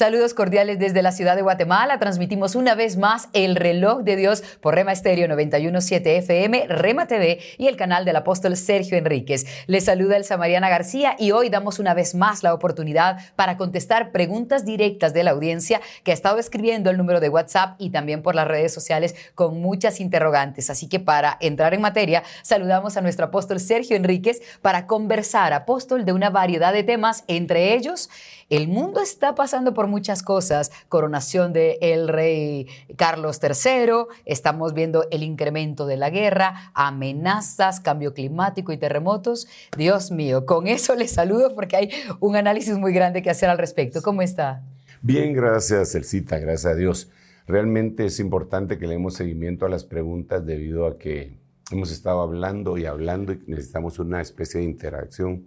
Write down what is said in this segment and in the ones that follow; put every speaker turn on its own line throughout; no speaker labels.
Saludos cordiales desde la ciudad de Guatemala. Transmitimos una vez más el reloj de Dios por Rema Estéreo 917 FM, Rema TV y el canal del apóstol Sergio Enríquez. Les saluda el Samariana García y hoy damos una vez más la oportunidad para contestar preguntas directas de la audiencia que ha estado escribiendo el número de WhatsApp y también por las redes sociales con muchas interrogantes. Así que para entrar en materia, saludamos a nuestro apóstol Sergio Enríquez para conversar, apóstol, de una variedad de temas, entre ellos, el mundo está pasando por muchas cosas, coronación del el rey Carlos III, estamos viendo el incremento de la guerra, amenazas, cambio climático y terremotos. Dios mío, con eso les saludo porque hay un análisis muy grande que hacer al respecto. ¿Cómo está?
Bien, gracias, Elcita, gracias a Dios. Realmente es importante que le demos seguimiento a las preguntas debido a que hemos estado hablando y hablando y necesitamos una especie de interacción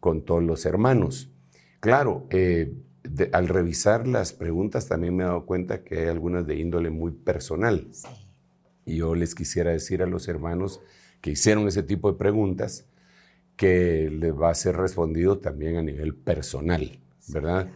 con todos los hermanos. Claro, eh, al revisar las preguntas también me he dado cuenta que hay algunas de índole muy personal. Y yo les quisiera decir a los hermanos que hicieron ese tipo de preguntas que les va a ser respondido también a nivel personal, ¿verdad?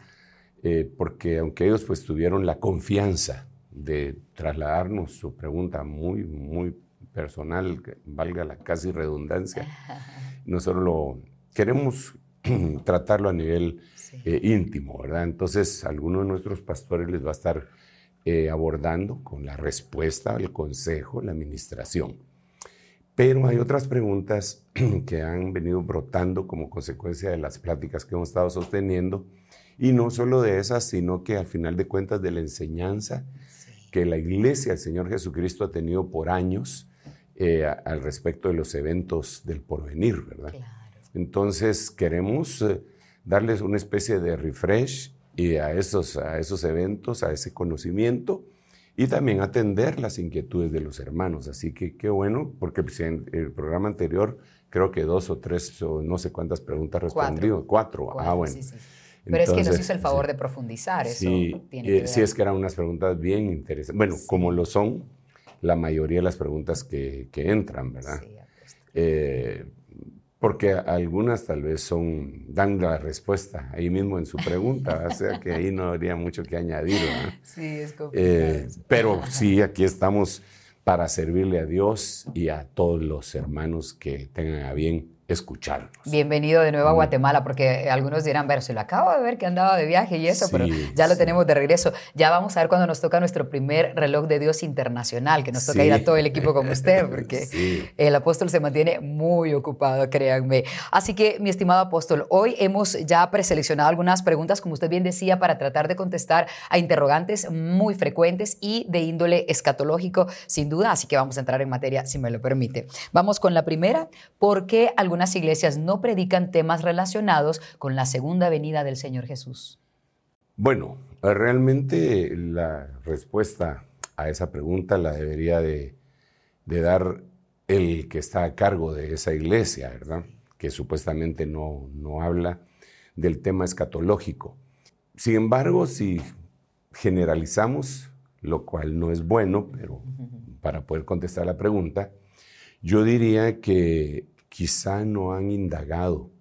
Eh, porque aunque ellos pues tuvieron la confianza de trasladarnos su pregunta muy, muy personal, valga la casi redundancia, nosotros lo queremos tratarlo a nivel eh, íntimo, ¿verdad? Entonces, alguno de nuestros pastores les va a estar eh, abordando con la respuesta, el consejo, la administración. Pero hay otras preguntas que han venido brotando como consecuencia de las pláticas que hemos estado sosteniendo, y no solo de esas, sino que al final de cuentas de la enseñanza que la iglesia del Señor Jesucristo ha tenido por años eh, al respecto de los eventos del porvenir, ¿verdad? Entonces queremos darles una especie de refresh y a esos, a esos eventos, a ese conocimiento y también atender las inquietudes de los hermanos. Así que qué bueno, porque pues, en el programa anterior creo que dos o tres o no sé cuántas preguntas respondió. Cuatro. ah, bueno.
Pero es que nos hizo el favor de profundizar eso.
Sí, eh, sí, es que eran unas preguntas bien interesantes. Bueno, como lo son la mayoría de las preguntas que, que entran, ¿verdad? Eh, porque algunas tal vez son, dan la respuesta ahí mismo en su pregunta, o sea que ahí no habría mucho que añadir.
Sí, es complicado. Eh,
pero sí, aquí estamos para servirle a Dios y a todos los hermanos que tengan a bien escucharnos.
Bienvenido de nuevo a Guatemala, porque algunos dirán, ver, se lo acabo de ver que andaba de viaje y eso, pero ya lo tenemos de regreso. Ya vamos a ver cuando nos toca nuestro primer reloj de Dios internacional, que nos toca ir a todo el equipo como usted, porque el apóstol se mantiene muy ocupado, créanme. Así que, mi estimado apóstol, hoy hemos ya preseleccionado algunas preguntas, como usted bien decía, para tratar de contestar a interrogantes muy frecuentes y de índole escatológico, sin duda, así que vamos a entrar en materia, si me lo permite. Vamos con la primera, ¿por qué algunos algunas iglesias no predican temas relacionados con la segunda venida del Señor Jesús?
Bueno, realmente la respuesta a esa pregunta la debería de, dar el que está a cargo de esa iglesia, ¿verdad? Que supuestamente no, no habla del tema escatológico. Sin embargo, si generalizamos, lo cual no es bueno, pero para poder contestar la pregunta, yo diría que quizá no han indagado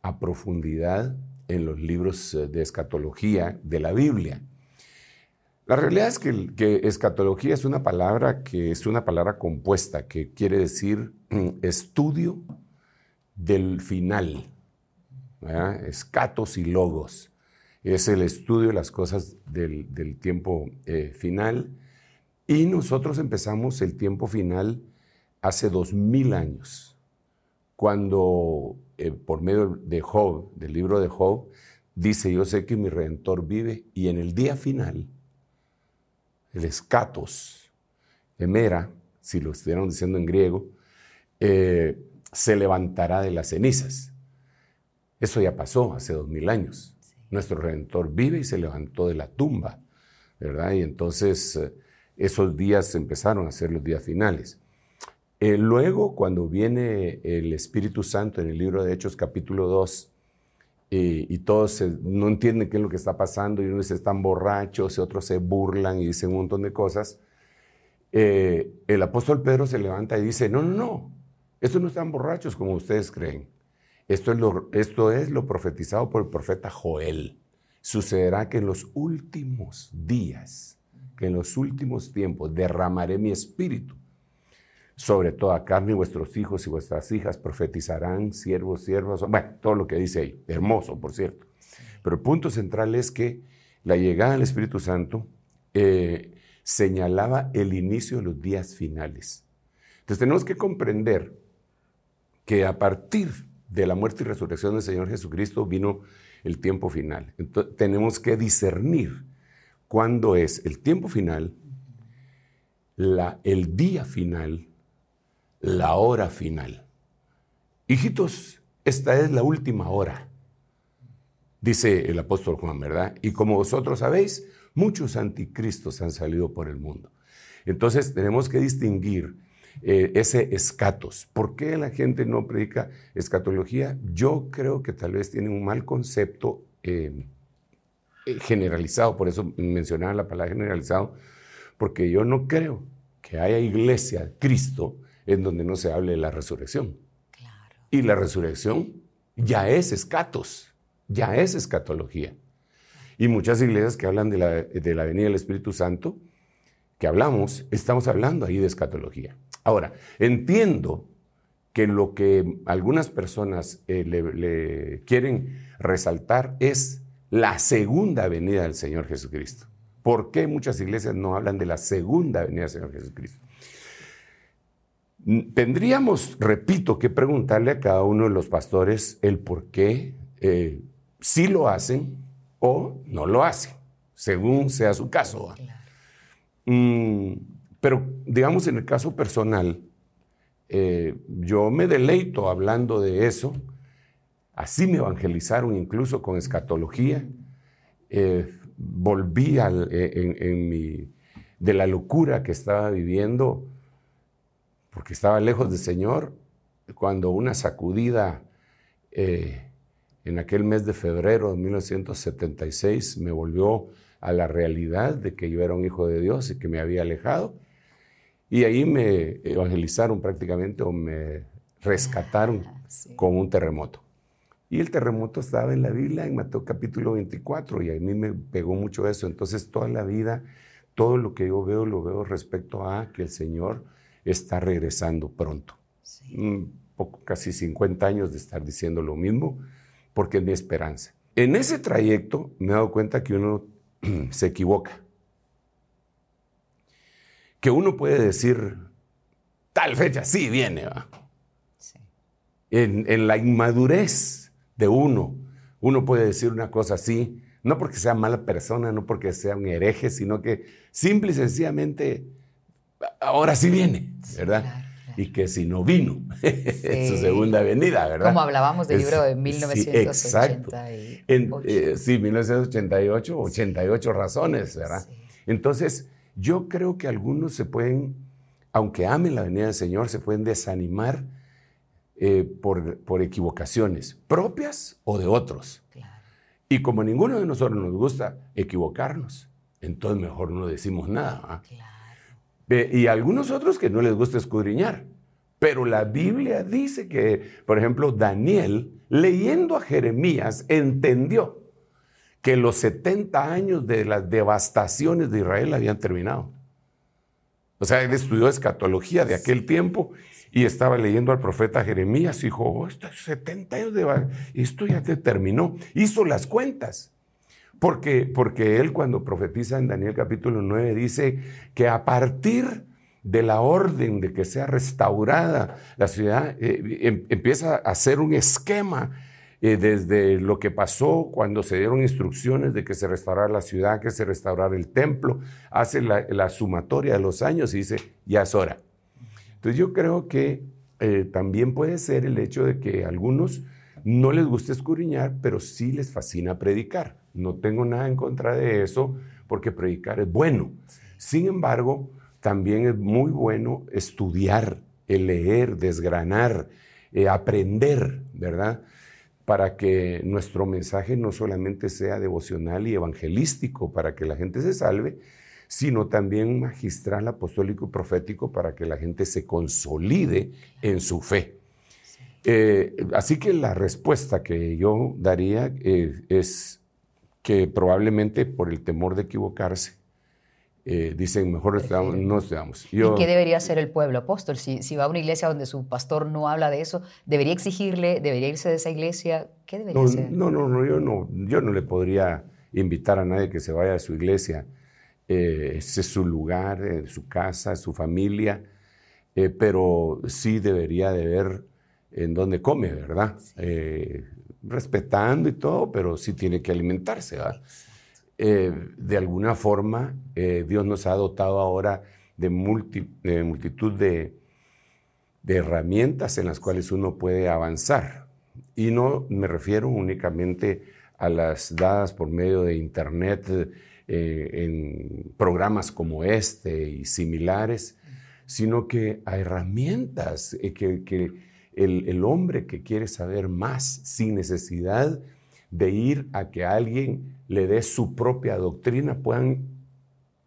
a profundidad en los libros eh, de escatología de la Biblia. La realidad es que, escatología es una palabra que es una palabra compuesta, que quiere decir mm, estudio del final. Escatos y logos. Es el estudio de las cosas del, tiempo eh, final. Y nosotros empezamos el tiempo final hace dos mil años cuando eh, por medio de Job, del libro de Job, dice, yo sé que mi redentor vive y en el día final, el escatos, emera, si lo estuvieran diciendo en griego, eh, se levantará de las cenizas. Eso ya pasó hace dos mil años. Nuestro redentor vive y se levantó de la tumba, ¿verdad? Y entonces esos días empezaron a ser los días finales. Eh, luego, cuando viene el Espíritu Santo en el libro de Hechos capítulo 2, eh, y todos no entienden qué es lo que está pasando, y unos están borrachos, y otros se burlan y dicen un montón de cosas, eh, el apóstol Pedro se levanta y dice, no, no, no, estos no están borrachos como ustedes creen. Esto es, lo, esto es lo profetizado por el profeta Joel. Sucederá que en los últimos días, que en los últimos tiempos derramaré mi espíritu sobre toda carne, vuestros hijos y vuestras hijas profetizarán, siervos, siervas, bueno, todo lo que dice ahí, hermoso, por cierto. Pero el punto central es que la llegada del Espíritu Santo eh, señalaba el inicio de los días finales. Entonces tenemos que comprender que a partir de la muerte y resurrección del Señor Jesucristo vino el tiempo final. Entonces tenemos que discernir cuándo es el tiempo final, la, el día final la hora final. Hijitos, esta es la última hora, dice el apóstol Juan, ¿verdad? Y como vosotros sabéis, muchos anticristos han salido por el mundo. Entonces tenemos que distinguir eh, ese escatos. ¿Por qué la gente no predica escatología? Yo creo que tal vez tiene un mal concepto eh, generalizado, por eso mencionaba la palabra generalizado, porque yo no creo que haya iglesia, Cristo, en donde no se hable de la resurrección. Y la resurrección ya es escatos, ya es escatología. Y muchas iglesias que hablan de la, de la venida del Espíritu Santo, que hablamos, estamos hablando ahí de escatología. Ahora, entiendo que lo que algunas personas eh, le, quieren resaltar es la segunda venida del Señor Jesucristo. ¿Por qué muchas iglesias no hablan de la segunda venida del Señor Jesucristo? Tendríamos, repito, que preguntarle a cada uno de los pastores el por qué eh, sí lo hacen o no lo hacen, según sea su caso. Mm, pero digamos en el caso personal, eh, yo me deleito hablando de eso. Así me evangelizaron incluso con escatología. Eh, volví en, mi, de la locura que estaba viviendo porque estaba lejos del Señor, cuando una sacudida eh, en aquel mes de febrero de 1976 me volvió a la realidad de que yo era un hijo de Dios y que me había alejado. Y ahí me evangelizaron prácticamente o me rescataron ah, con un terremoto. Y el terremoto estaba en la Biblia, en Mateo capítulo 24, y a mí me pegó mucho eso. Entonces toda la vida, todo lo que yo veo, lo veo respecto a que el Señor está regresando pronto. poco, casi 50 años de estar diciendo lo mismo, porque es mi esperanza. En ese trayecto me he dado cuenta que uno se equivoca. Que uno puede decir, tal fecha, sí viene, ¿va? En, en la inmadurez de uno, uno puede decir una cosa así, no porque sea mala persona, no porque sea un hereje, sino que simple y sencillamente ahora sí viene, ¿verdad? Y que si no vino, en su segunda venida, ¿verdad?
Como hablábamos del libro de 1988.
Sí, exacto. En, eh, sí, 1988, 88 razones, ¿verdad? Entonces, yo creo que algunos se pueden, aunque amen la venida del Señor, se pueden desanimar eh, por, por, equivocaciones propias o de otros. Y como ninguno de nosotros nos gusta equivocarnos, entonces mejor no decimos nada. ¿ah? Claro y algunos otros que no les gusta escudriñar. Pero la Biblia dice que, por ejemplo, Daniel, leyendo a Jeremías, entendió que los 70 años de las devastaciones de Israel habían terminado. O sea, él estudió escatología de aquel tiempo y estaba leyendo al profeta Jeremías y dijo, oh, estos 70 años de... Esto ya terminó. Hizo las cuentas. Porque, porque él cuando profetiza en Daniel capítulo 9 dice que a partir de la orden de que sea restaurada la ciudad, eh, em, empieza a hacer un esquema eh, desde lo que pasó cuando se dieron instrucciones de que se restaurara la ciudad, que se restaurara el templo, hace la, sumatoria de los años y dice, ya es hora. Entonces yo creo que eh, también puede ser el hecho de que a algunos no les gusta escudriñar, pero sí les fascina predicar. No tengo nada en contra de eso porque predicar es bueno. Sin embargo, también es muy bueno estudiar, leer, desgranar, eh, aprender, ¿verdad? Para que nuestro mensaje no solamente sea devocional y evangelístico para que la gente se salve, sino también magistral, apostólico y profético para que la gente se consolide en su fe. Eh, así que la respuesta que yo daría eh, es que probablemente por el temor de equivocarse, eh, dicen mejor no estudiamos.
¿Y qué debería hacer el pueblo apóstol? Si, si va a una iglesia donde su pastor no habla de eso, ¿debería exigirle, debería irse de esa iglesia? ¿Qué debería
no,
hacer?
No, no, no yo, no, yo no le podría invitar a nadie que se vaya a su iglesia. ese es su lugar, su casa, su familia, pero sí debería de ver en dónde come, ¿verdad? Eh, respetando y todo, pero sí tiene que alimentarse, ¿verdad? Eh, de alguna forma, eh, Dios nos ha dotado ahora de, multitud de, herramientas en las cuales uno puede avanzar. Y no me refiero únicamente a las dadas por medio de Internet en programas como este y similares, sino que a herramientas que, que el, hombre que quiere saber más sin necesidad de ir a que alguien le dé su propia doctrina, puedan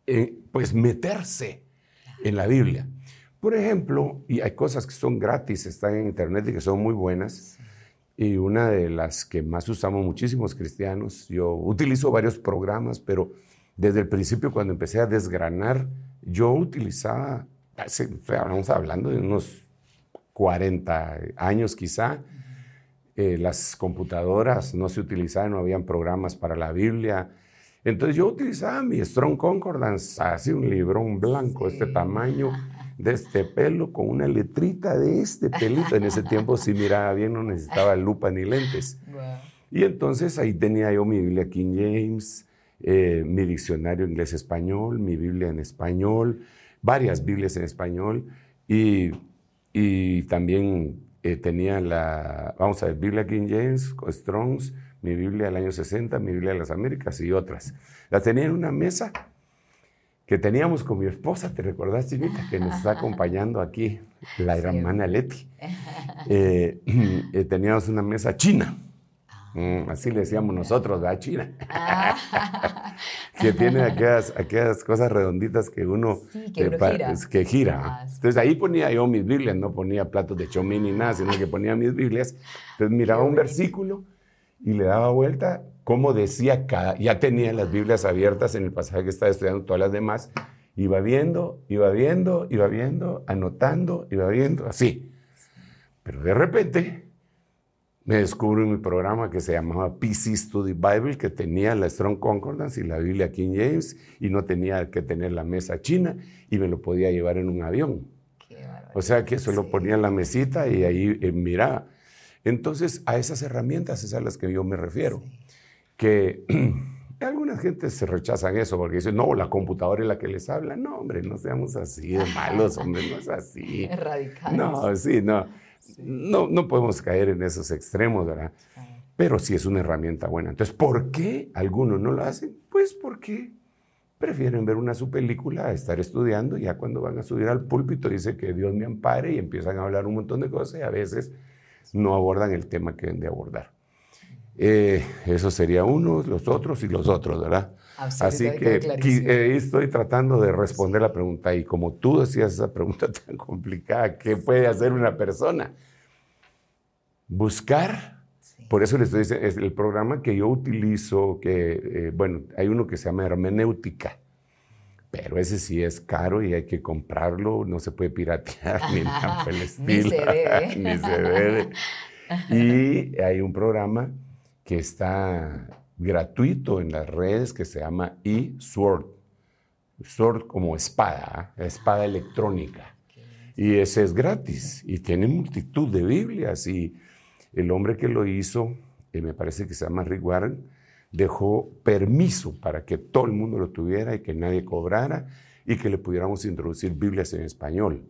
eh, pues meterse en la Biblia. Por ejemplo, y hay cosas que son gratis, están en internet y que son muy buenas. Y una de las que más usamos muchísimos cristianos, yo utilizo varios programas, pero desde el principio cuando empecé a desgranar, yo utilizaba, estamos hablando de unos 40 años quizá. Eh, las computadoras no se utilizaban, no habían programas para la Biblia. Entonces yo utilizaba mi Strong Concordance, así un librón blanco, este tamaño, de este pelo, con una letrita de este pelito. En ese tiempo si miraba bien, no necesitaba lupa ni lentes. Y entonces ahí tenía yo mi Biblia King James, eh, mi diccionario inglés-español, mi Biblia en español, varias Biblias en español. Y y también eh, tenía la, vamos a ver, Biblia King James, Strongs, mi Biblia del año 60, mi Biblia de las Américas y otras. Las tenía en una mesa que teníamos con mi esposa, ¿te recordás, Chinita? Que nos está acompañando aquí, la hermana Leti. Eh, eh, teníamos una mesa china. Mm, así le decíamos nosotros, ¿verdad? China. Que tiene aquellas, aquellas cosas redonditas que uno, que, gira. Ah, Entonces ahí ponía yo mis Biblias, no ponía platos de chomín ni nada, sino que ponía mis Biblias. Entonces miraba un versículo y le daba vuelta como decía cada, ya tenía las Biblias abiertas en el pasaje que estaba estudiando todas las demás, iba viendo, iba viendo, iba viendo, anotando, iba viendo, así. Pero de repente me descubro en mi programa que se llamaba PC Study Bible, que tenía la Strong Concordance y la Biblia King James, y no tenía que tener la mesa china, y me lo podía llevar en un avión. o sea que eso lo ponía en la mesita y ahí eh, miraba. Entonces, a esas herramientas es a las que yo me refiero. Que algunas gentes se rechazan eso porque dicen, no, la computadora es la que les habla. No, hombre, no seamos así de malos, hombre, no es así.
Es radical.
No, sí, no. No, no podemos caer en esos extremos, ¿verdad? Pero sí es una herramienta buena. Entonces, ¿por qué algunos no lo hacen? Pues porque prefieren ver una su película a estar estudiando. Ya cuando van a subir al púlpito dice que Dios me ampare y empiezan a hablar un montón de cosas y a veces no abordan el tema que deben de abordar. Eh, eso sería uno, los otros y los otros, ¿verdad? Así que eh, estoy tratando de responder la pregunta y como tú decías esa pregunta tan complicada, ¿qué puede hacer una persona? Buscar. Por eso les estoy diciendo, es el programa que yo utilizo, que, eh, bueno, hay uno que se llama hermenéutica, pero ese sí es caro y hay que comprarlo, no se puede piratear ni nada por el estilo.
ni se debe.
ni se debe. Y hay un programa que está gratuito en las redes que se llama eSword. Sword como espada, ¿ah? espada electrónica. Y ese es gratis y tiene multitud de Biblias. Y el hombre que lo hizo, y me parece que se llama Rick Warren, dejó permiso para que todo el mundo lo tuviera y que nadie cobrara y que le pudiéramos introducir Biblias en español.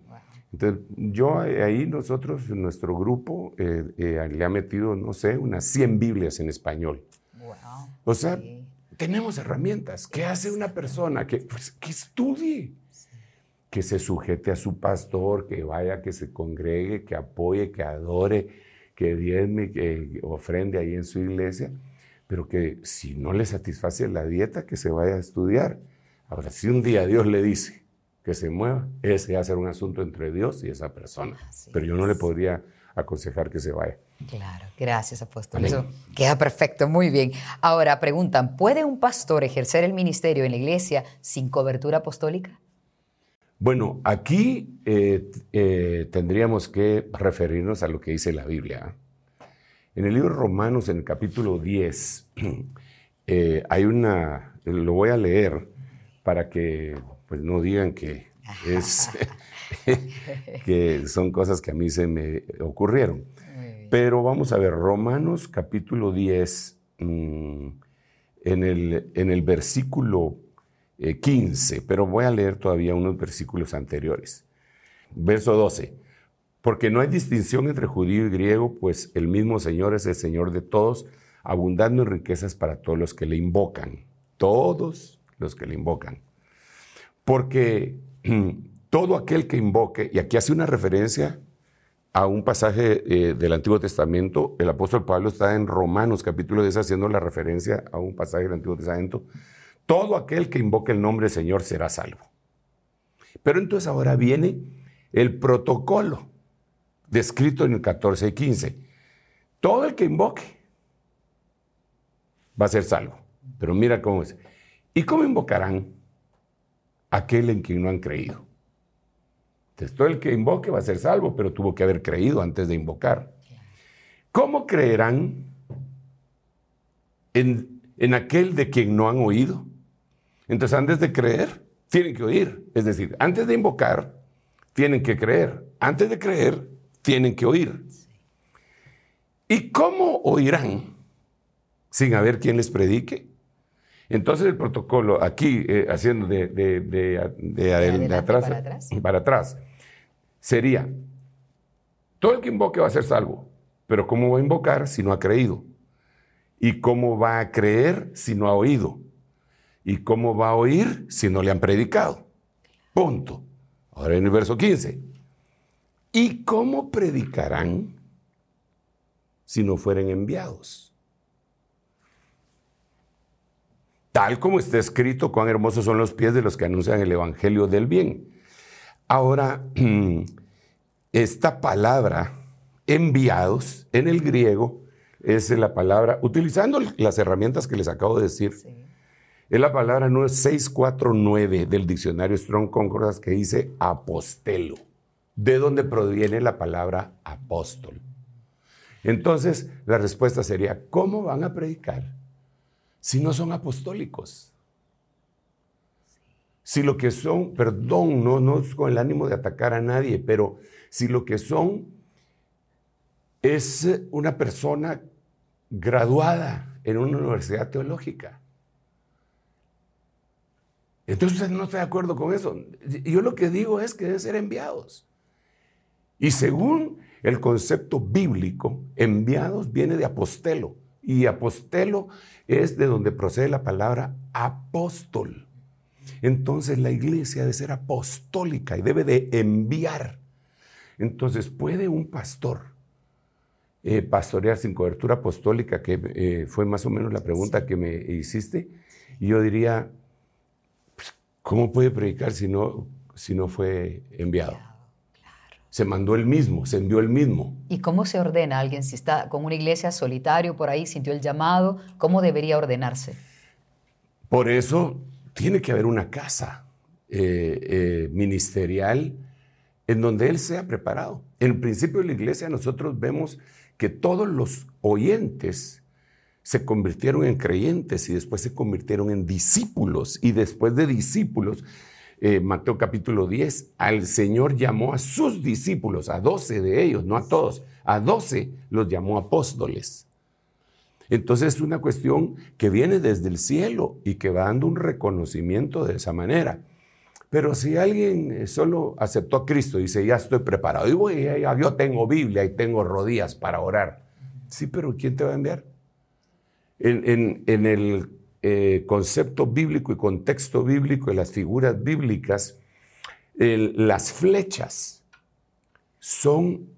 Entonces, yo ahí nosotros, nuestro grupo, eh, eh, le ha metido, no sé, unas 100 Biblias en español. O sea, tenemos herramientas. ¿Qué hace una persona? Que, pues, que estudie, que se sujete a su pastor, que vaya, que se congregue, que apoye, que adore, que diezme, que ofrende ahí en su iglesia, pero que si no le satisface la dieta, que se vaya a estudiar. Ahora, si un día Dios le dice que se mueva, ese va a ser un asunto entre Dios y esa persona. pero yo no le podría aconsejar que se vaya.
Claro, gracias apóstol. Eso queda perfecto, muy bien. Ahora preguntan, ¿puede un pastor ejercer el ministerio en la iglesia sin cobertura apostólica?
Bueno, aquí eh, eh, tendríamos que referirnos a lo que dice la Biblia. En el libro Romanos, en el capítulo 10, eh, hay una, lo voy a leer para que pues, no digan que, es, que son cosas que a mí se me ocurrieron. Pero vamos a ver, Romanos capítulo 10, mm, en, el, en el versículo 15, eh, pero voy a leer todavía unos versículos anteriores. Verso 12. Porque no hay distinción entre judío y griego, pues el mismo Señor es el Señor de todos, abundando en riquezas para todos los que le invocan. Todos los que le invocan. Porque todo aquel que invoque, y aquí hace una referencia a un pasaje eh, del Antiguo Testamento. El apóstol Pablo está en Romanos capítulo 10 haciendo la referencia a un pasaje del Antiguo Testamento. Todo aquel que invoque el nombre del Señor será salvo. Pero entonces ahora viene el protocolo descrito en el 14 y 15. Todo el que invoque va a ser salvo. Pero mira cómo es. ¿Y cómo invocarán aquel en quien no han creído? Todo el que invoque va a ser salvo, pero tuvo que haber creído antes de invocar. ¿Cómo creerán en, en aquel de quien no han oído? Entonces, antes de creer, tienen que oír. Es decir, antes de invocar, tienen que creer. Antes de creer, tienen que oír. ¿Y cómo oirán sin haber quien les predique? Entonces el protocolo aquí, eh, haciendo de, de, de, atrás, para atrás, para atrás, sería, todo el que invoque va a ser salvo, pero ¿cómo va a invocar si no ha creído? ¿Y cómo va a creer si no ha oído? ¿Y cómo va a oír si no le han predicado? Punto. Ahora en el verso 15. ¿Y cómo predicarán si no fueren enviados? Tal como está escrito, cuán hermosos son los pies de los que anuncian el Evangelio del bien. Ahora, esta palabra enviados en el griego es la palabra, utilizando las herramientas que les acabo de decir, es la palabra 649 del diccionario Strong Concordas que dice apostelo, de donde proviene la palabra apóstol. Entonces, la respuesta sería, ¿cómo van a predicar si no son apostólicos? Si lo que son, perdón, no, no es con el ánimo de atacar a nadie, pero si lo que son es una persona graduada en una universidad teológica. Entonces no estoy de acuerdo con eso. Yo lo que digo es que deben ser enviados. Y según el concepto bíblico, enviados viene de apostelo. Y apostelo es de donde procede la palabra apóstol. Entonces la iglesia debe ser apostólica y debe de enviar. Entonces, ¿puede un pastor eh, pastorear sin cobertura apostólica? Que eh, fue más o menos la pregunta que me hiciste. Y yo diría, pues, ¿cómo puede predicar si no, si no fue enviado? Se mandó el mismo, se envió el mismo.
¿Y cómo se ordena alguien si está con una iglesia solitario por ahí, sintió el llamado? ¿Cómo debería ordenarse?
Por eso tiene que haber una casa eh, eh, ministerial en donde Él sea preparado. En el principio de la iglesia nosotros vemos que todos los oyentes se convirtieron en creyentes y después se convirtieron en discípulos. Y después de discípulos, eh, Mateo capítulo 10, al Señor llamó a sus discípulos, a doce de ellos, no a todos, a doce los llamó apóstoles. Entonces es una cuestión que viene desde el cielo y que va dando un reconocimiento de esa manera. Pero si alguien eh, solo aceptó a Cristo y dice, ya estoy preparado, y voy, yo tengo Biblia y tengo rodillas para orar. Sí, pero ¿quién te va a enviar? En, el eh, concepto bíblico y contexto bíblico y las figuras bíblicas, las flechas son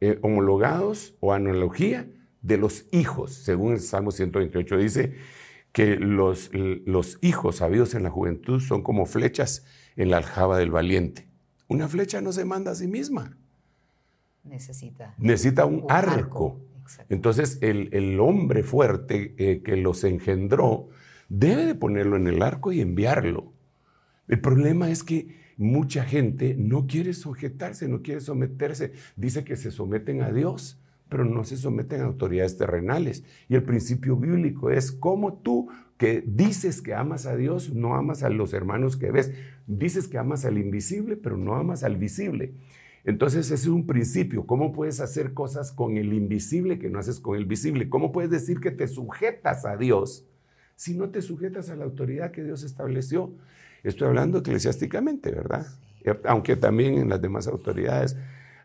eh, homologados o analogía de los hijos. Según el Salmo 128 dice que los, los hijos habidos en la juventud son como flechas en la aljaba del valiente. Una flecha no se manda a sí misma.
Necesita.
Necesita un, arco. Entonces el, hombre fuerte eh, que los engendró debe de ponerlo en el arco y enviarlo. El problema es que mucha gente no quiere sujetarse, no quiere someterse. Dice que se someten a Dios, pero no se someten a autoridades terrenales. Y el principio bíblico es cómo tú que dices que amas a Dios, no amas a los hermanos que ves. Dices que amas al invisible, pero no amas al visible. Entonces ese es un principio. ¿Cómo puedes hacer cosas con el invisible que no haces con el visible? ¿Cómo puedes decir que te sujetas a Dios si no te sujetas a la autoridad que Dios estableció? Estoy hablando eclesiásticamente, ¿verdad? Aunque también en las demás autoridades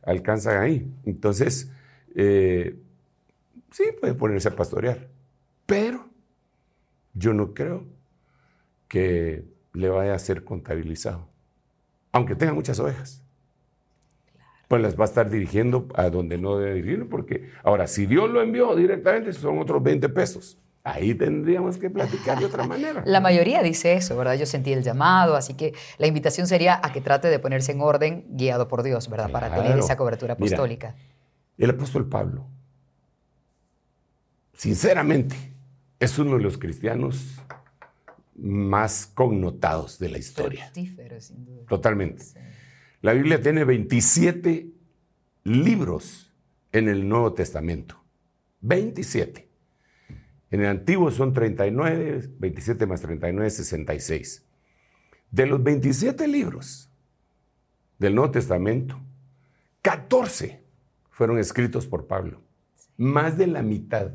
alcanzan ahí. Entonces, eh, sí, puede ponerse a pastorear, pero yo no creo que le vaya a ser contabilizado, aunque tenga muchas ovejas. Pues las va a estar dirigiendo a donde no debe dirigirlo, porque ahora, si Dios lo envió directamente, son otros 20 pesos. Ahí tendríamos que platicar de otra manera.
La mayoría dice eso, ¿verdad? Yo sentí el llamado, así que la invitación sería a que trate de ponerse en orden guiado por Dios, ¿verdad? Para tener esa cobertura apostólica.
El apóstol Pablo, sinceramente, es uno de los cristianos más connotados de la historia.
sin duda.
Totalmente. La Biblia tiene 27 libros en el Nuevo Testamento. 27. En el Antiguo son 39, 27 más 39, 66. De los 27 libros del Nuevo Testamento, 14 fueron escritos por Pablo. Más de la mitad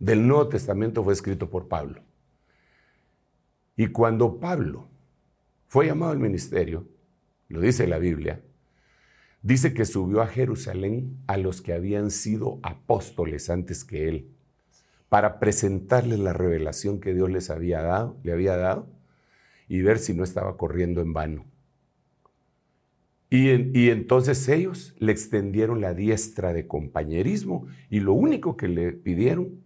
del Nuevo Testamento fue escrito por Pablo. Y cuando Pablo fue llamado al ministerio, lo dice la Biblia, dice que subió a Jerusalén a los que habían sido apóstoles antes que él para presentarles la revelación que Dios les había dado, le había dado y ver si no estaba corriendo en vano. Y, y, entonces ellos le extendieron la diestra de compañerismo y lo único que le pidieron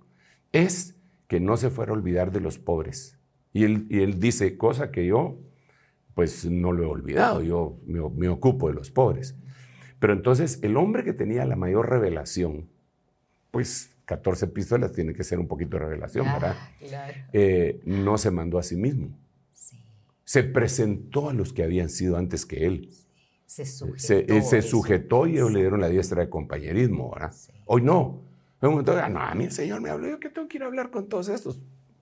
es que no se fuera a olvidar de los pobres. Y él, y él dice, cosa que yo pues no lo he olvidado, yo me, me ocupo de los pobres. Pero entonces el hombre que tenía la mayor revelación, pues 14 epístolas tiene que ser un poquito de revelación, ¿verdad? Eh, no se mandó a sí mismo. Se presentó a los que habían sido antes que él.
Se sujetó.
Se, se sujetó y ellos le dieron la diestra de compañerismo, ¿verdad? Hoy no. En un momento, no, a mí el Señor me habló, yo que tengo que ir a hablar con todos estos.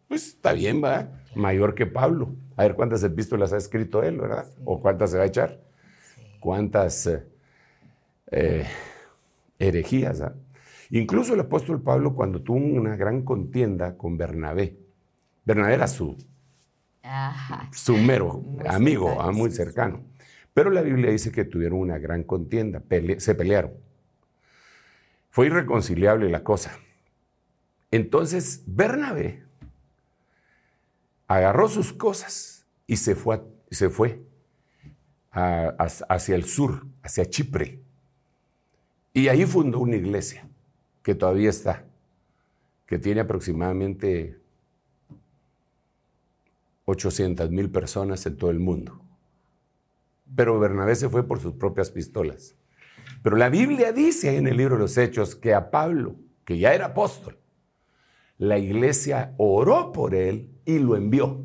Pues está bien, va. Mayor que Pablo. A ver cuántas epístolas ha escrito él, ¿verdad? O cuántas se va a echar. Cuántas eh, eh, herejías. ¿verdad? Incluso el apóstol Pablo cuando tuvo una gran contienda con Bernabé, Bernabé era su, su mero amigo, ah, muy cercano. Pero la Biblia dice que tuvieron una gran contienda, se pelearon. Fue irreconciliable la cosa. Entonces Bernabé agarró sus cosas y se fue, hacia el sur, hacia Chipre. Y ahí fundó una iglesia que todavía está, que tiene aproximadamente 800 mil personas en todo el mundo. Pero Bernabé se fue por sus propias pistolas. Pero la Biblia dice en el libro de los Hechos que a Pablo, que ya era apóstol, la iglesia oró por él y lo envió.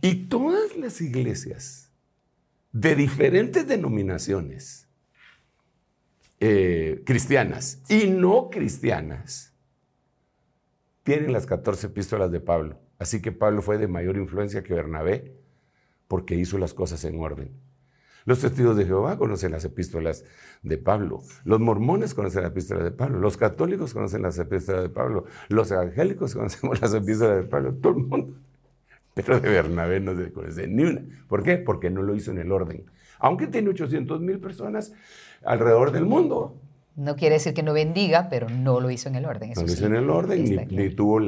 Y todas las iglesias de diferentes denominaciones eh, cristianas y no cristianas tienen las 14 epístolas de Pablo. Así que Pablo fue de mayor influencia que Bernabé porque hizo las cosas en orden. Los testigos de Jehová conocen las epístolas de Pablo. Los mormones conocen las epístolas de Pablo. Los católicos conocen las epístolas de Pablo. Los evangélicos conocemos las epístolas de Pablo. Todo el mundo. Pero de Bernabé no se conoce ni una. ¿Por qué? Porque no lo hizo en el orden. Aunque tiene 800 mil personas, alrededor del mundo.
No quiere decir que no bendiga, pero no lo hizo en el orden.
no lo hizo en el orden, ni, tuvo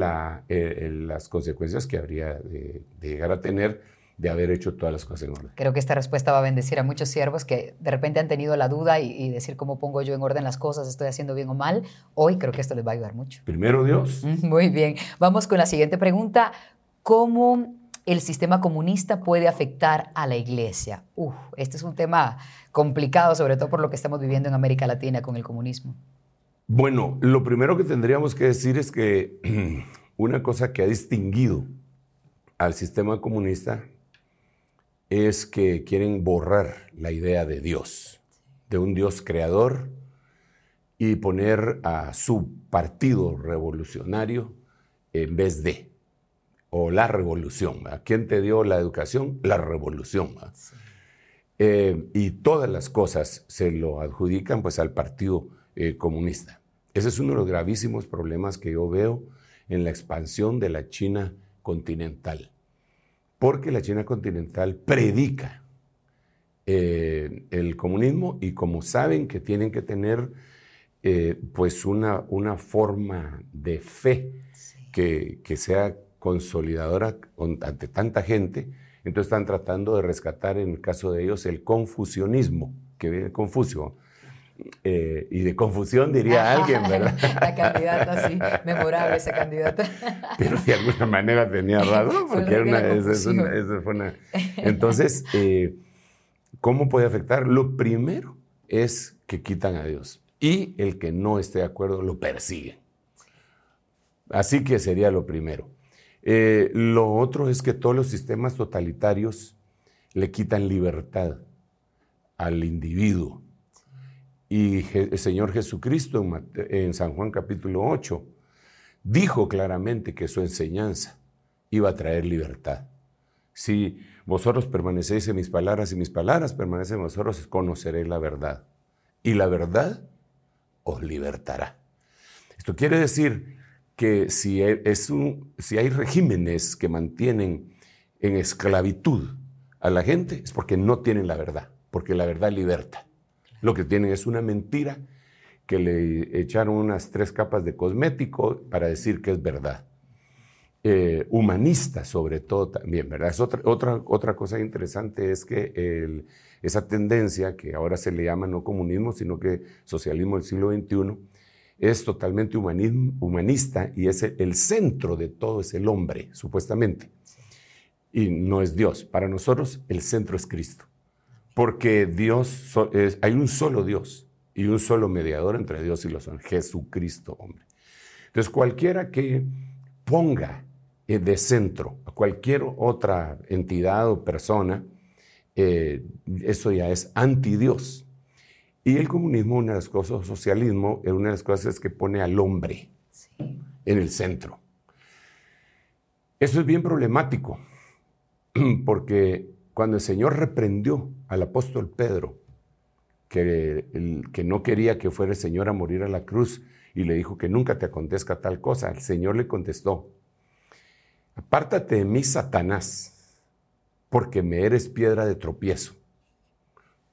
eh, las consecuencias que habría de, llegar a tener de haber hecho todas las cosas en orden.
Creo que esta respuesta va a bendecir a muchos siervos que de repente han tenido la duda y, y, decir cómo pongo yo en orden las cosas, estoy haciendo bien o mal. Hoy creo que esto les va a ayudar mucho.
Primero Dios.
Muy bien. Vamos con la siguiente pregunta. ¿Cómo el sistema comunista puede afectar a la iglesia? Uf, este es un tema complicado, sobre todo por lo que estamos viviendo en América Latina con el comunismo.
Bueno, lo primero que tendríamos que decir es que una cosa que ha distinguido al sistema comunista es que quieren borrar la idea de Dios, de un Dios creador, y poner a su partido revolucionario en vez de o la revolución. ¿Quién te dio la educación? La revolución. Eh, y todas las cosas se lo adjudican pues al Partido eh, Comunista. Ese es uno de los gravísimos problemas que yo veo en la expansión de la China continental. Porque la China continental predica eh, el comunismo y como saben que tienen que tener pues una, una forma de fe que, que sea consolidadora ante tanta gente, entonces están tratando de rescatar en el caso de ellos el confusionismo, que viene Confucio. Eh, y de confusión diría alguien, ¿verdad?
La candidata, sí, memorable esa candidata.
Pero de alguna manera tenía razón, porque era una, Entonces, eh, ¿cómo puede afectar? Lo primero es que quitan a Dios y el que no esté de acuerdo lo persigue. Así que sería lo primero. Eh, lo otro es que todos los sistemas totalitarios le quitan libertad al individuo. Y el Señor Jesucristo en, San Juan capítulo 8 dijo claramente que su enseñanza iba a traer libertad. Si vosotros permanecéis en mis palabras y mis palabras permanecen en vosotros, conoceréis la verdad. Y la verdad os libertará. Esto quiere decir que si, e, si hay regímenes que mantienen en esclavitud a la gente, es porque no tienen la verdad, porque la verdad liberta. Lo que tienen es una mentira que le echaron unas tres capas de cosmético para decir que es verdad. Eh, humanista sobre todo también, ¿verdad? Es otra, otra, otra cosa interesante es que esa tendencia, que ahora se le llama no comunismo, sino que socialismo del siglo XXI, es totalmente humanista y es el centro de todo es el hombre, supuestamente. Y no es Dios. Para nosotros el centro es Cristo. Porque Dios hay un solo Dios y un solo mediador entre Dios y los hombres, Jesucristo, hombre. Entonces cualquiera que ponga eh, de centro a cualquier otra entidad o persona, eh, eso ya es anti Dios. Y el comunismo, una de las cosas, el socialismo, una de las cosas es que pone al hombre en el centro. Eso es bien problemático, porque cuando el Señor reprendió al apóstol Pedro, que, no quería que fuera el Señor a morir a la cruz, y le dijo que nunca te acontezca tal cosa, el Señor le contestó, apártate de mí, Satanás, porque me eres piedra de tropiezo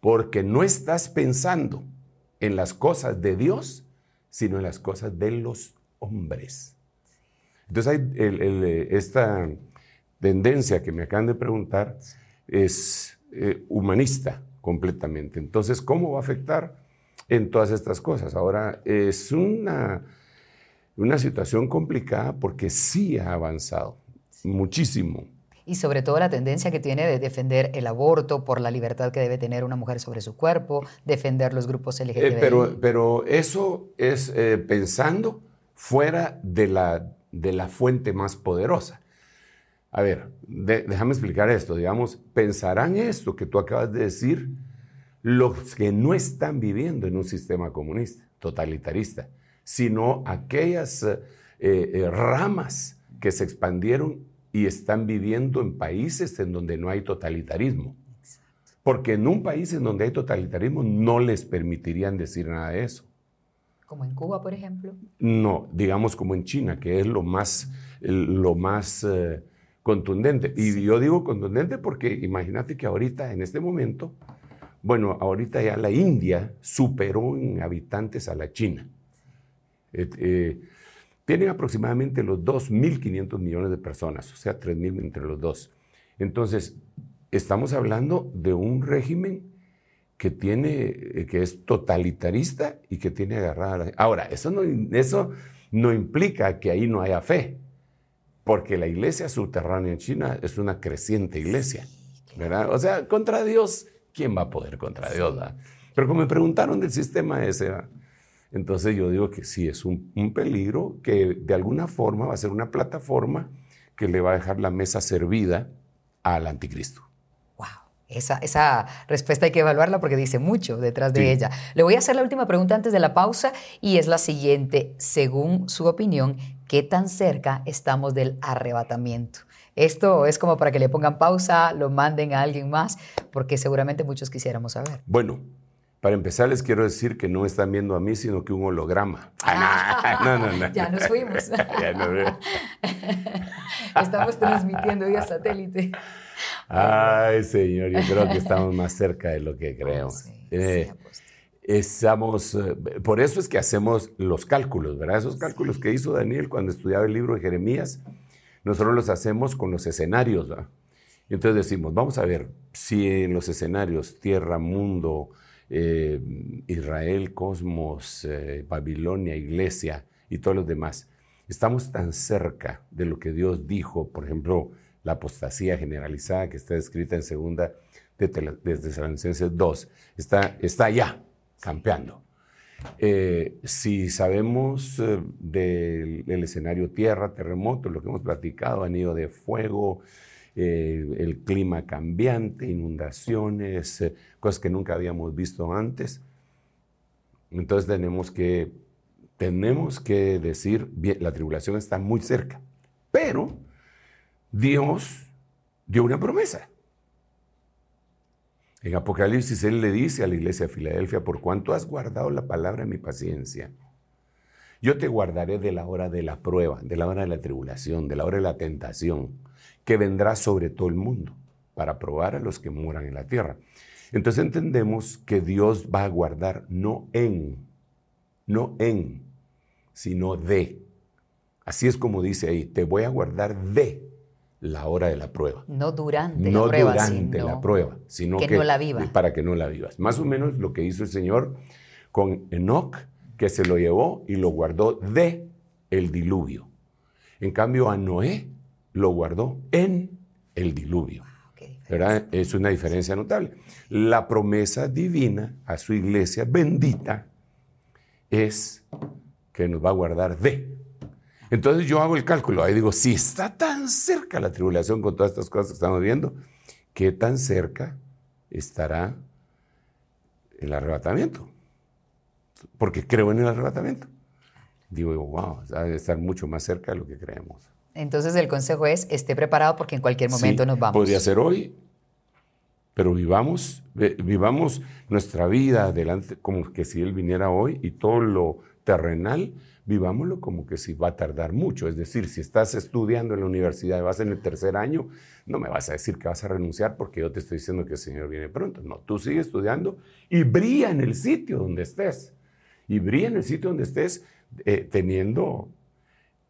porque no estás pensando en las cosas de Dios, sino en las cosas de los hombres. Entonces hay esta tendencia que me acaban de preguntar es eh, humanista completamente. Entonces, ¿cómo va a afectar en todas estas cosas? Ahora, es una, una situación complicada porque sí ha avanzado muchísimo
y sobre todo la tendencia que tiene de defender el aborto por la libertad que debe tener una mujer sobre su cuerpo, defender los grupos LGBT.
Eh, pero, pero eso es eh, pensando fuera de la, de la fuente más poderosa. A ver, déjame explicar esto. Digamos, pensarán esto que tú acabas de decir los que no están viviendo en un sistema comunista, totalitarista, sino aquellas eh, ramas que se expandieron y están viviendo en países en donde no hay totalitarismo. Porque en un país en donde hay totalitarismo no les permitirían decir nada de eso.
Como en Cuba, por ejemplo.
No, digamos como en China, que es lo más, lo más eh, contundente. Y yo digo contundente porque imagínate que ahorita, en este momento, Bueno, ahorita ya la India superó en habitantes a la China. Eh, eh, tienen aproximadamente los 2.500 millones de personas, o sea, 3.000 entre los dos. Entonces, estamos hablando de un régimen que tiene, eh, que es totalitarista y que tiene agarrada. Ahora, eso no, eso no implica que ahí no haya fe, porque la iglesia subterránea en China es una creciente iglesia, ¿verdad? O sea, contra Dios, ¿quién va a poder contra Dios? Pero como me preguntaron del sistema ese, entonces yo digo que sí, es un, peligro que de alguna forma va a ser una plataforma que le va a dejar la mesa servida al anticristo.
Wow, esa, esa respuesta hay que evaluarla porque dice mucho detrás de ella. Le voy a hacer la última pregunta antes de la pausa y es la siguiente. Según su opinión, ¿qué tan cerca estamos del arrebatamiento? Esto es como para que le pongan pausa, lo manden a alguien más, porque seguramente muchos quisiéramos saber.
Bueno, para empezar, les quiero decir que no están viendo a mí, sino que un holograma. Ah,
no, no, no. Ya nos fuimos. estamos transmitiendo vía satélite.
Ay, señor, yo creo que estamos más cerca de lo que creemos. Eh, estamos, eh, por eso es que hacemos los cálculos, ¿verdad? Esos cálculos que hizo Daniel cuando estudiaba el libro de Jeremías, nosotros los hacemos con los escenarios. ¿verdad? Y entonces decimos, vamos a ver si en los escenarios tierra, mundo, eh, Israel, cosmos, eh, Babilonia, iglesia y todos los demás. Estamos tan cerca de lo que Dios dijo, por ejemplo, la apostasía generalizada que está escrita en segunda de Tesalonicenses 2, está, está allá, campeando. Eh, si sabemos del, del, escenario tierra, terremoto, lo que hemos platicado, anillo de fuego, eh, el clima cambiante, inundaciones, eh, cosas que nunca habíamos visto antes. Entonces tenemos que, tenemos que decir, bien, la tribulación está muy cerca, pero Dios dio una promesa. En Apocalipsis Él le dice a la iglesia de Filadelfia, por cuanto has guardado la palabra de mi paciencia, yo te guardaré de la hora de la prueba, de la hora de la tribulación, de la hora de la tentación que vendrá sobre todo el mundo para probar a los que moran en la tierra. Entonces entendemos que Dios va a guardar no en, no en, sino de. Así es como dice ahí, te voy a guardar de la hora de la prueba.
No durante la prueba.
La sino
que, no la vivas.
Para que no la vivas. Más o menos lo que hizo el Señor con Enoch, que se lo llevó y lo guardó de el diluvio. En cambio a Noé lo guardó en el diluvio. ¿verdad? Es una diferencia notable. La promesa divina a su iglesia bendita es que nos va a guardar de. Entonces yo hago el cálculo, ahí digo, si está tan cerca la tribulación con todas estas cosas que estamos viendo, ¿qué tan cerca estará el arrebatamiento? Porque creo en el arrebatamiento. Digo, wow, debe estar mucho más cerca de lo que creemos.
Entonces el consejo es, esté preparado porque en cualquier momento nos vamos.
Podría ser hoy, pero vivamos, vivamos nuestra vida adelante como que si Él viniera hoy y todo lo terrenal, vivámoslo como que si va a tardar mucho. Es decir, si estás estudiando en la universidad y vas en el tercer año, no me vas a decir que vas a renunciar porque yo te estoy diciendo que el Señor viene pronto. No, tú sigues estudiando y brilla en el sitio donde estés. Y brilla en el sitio donde estés eh, teniendo...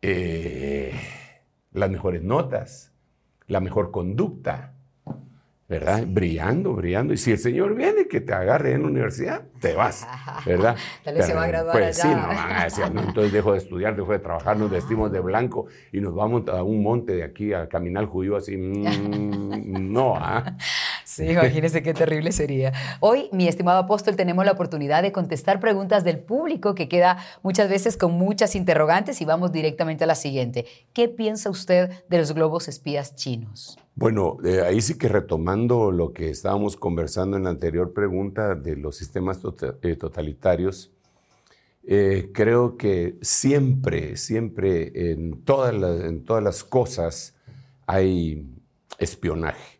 Eh, las mejores notas, la mejor conducta, ¿verdad? Brillando, brillando. Y si el Señor viene que te agarre en la universidad, te vas, ¿verdad?
Tal vez se va a graduar
Pues sí, no van a decir, entonces dejo de estudiar, dejo de trabajar, nos vestimos de blanco y nos vamos a un monte de aquí a caminar judío así. Mm, no, ¿ah?
Sí, imagínese qué terrible sería. Hoy, mi estimado apóstol, tenemos la oportunidad de contestar preguntas del público que queda muchas veces con muchas interrogantes y vamos directamente a la siguiente. ¿Qué piensa usted de los globos espías chinos?
Bueno, eh, ahí sí que retomando lo que estábamos conversando en la anterior pregunta de los sistemas tota-, eh, totalitarios, eh, creo que siempre, siempre en todas en todas las cosas hay espionaje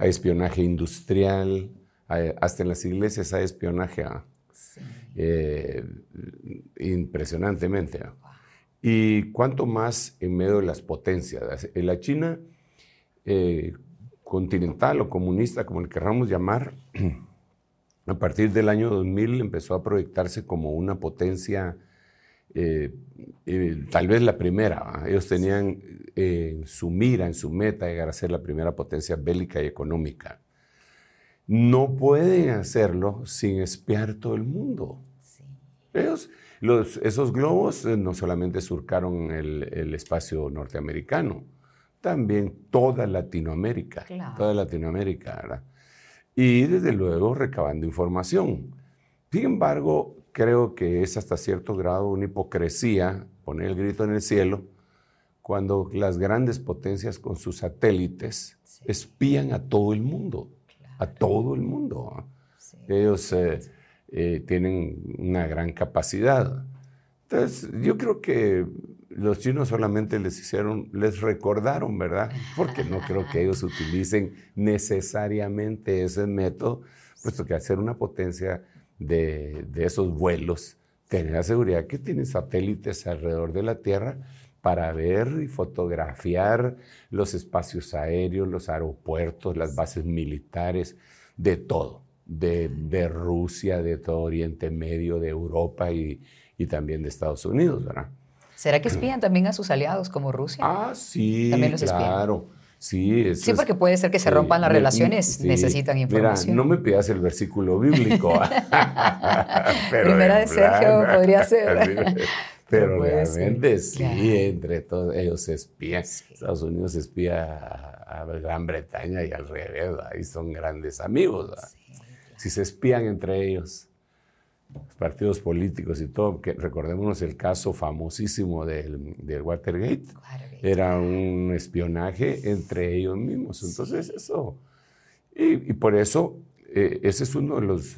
hay espionaje industrial, hasta en las iglesias hay espionaje ah, eh, impresionantemente. Ah. Y cuanto más en medio de las potencias. En la China eh, continental o comunista, como le querramos llamar, a partir del año 2000 empezó a proyectarse como una potencia, eh, eh, tal vez la primera. Ellos tenían en su mira, en su meta, llegar a ser la primera potencia bélica y económica. No pueden hacerlo sin espiar todo el mundo. Ellos, los, esos globos eh, no solamente surcaron el, el, espacio norteamericano, también toda Latinoamérica, toda Latinoamérica, ¿verdad? Y desde luego recabando información. Sin embargo, creo que es hasta cierto grado una hipocresía poner el grito en el cielo cuando las grandes potencias con sus satélites espían a todo el mundo, a todo el mundo. Ellos eh, eh, tienen una gran capacidad. Entonces, yo creo que los chinos solamente les hicieron, les recordaron, ¿verdad? Porque no creo que ellos utilicen necesariamente ese método, puesto que hacer una potencia de, esos vuelos, tener la seguridad que tienen satélites alrededor de la Tierra para ver y fotografiar los espacios aéreos, los aeropuertos, las bases militares, de todo, de, de Rusia, de todo Oriente Medio, de Europa y, y también de Estados Unidos, ¿verdad?
¿Será que espían también a sus aliados como Rusia?
Ah, sí, también los claro. Sí,
sí, porque puede ser que se rompan las relaciones, necesitan información.
Mira, no me pidas el versículo bíblico.
Primera de Sergio podría ser.
Pero realmente sí, entre todos ellos se espían. Estados Unidos espía a, Gran Bretaña y al revés, ahí son grandes amigos. Si se espían entre ellos, los partidos políticos y todo, que recordémonos el caso famosísimo del, Watergate, era un espionaje entre ellos mismos. Entonces eso, y, por eso eh, ese es uno de los,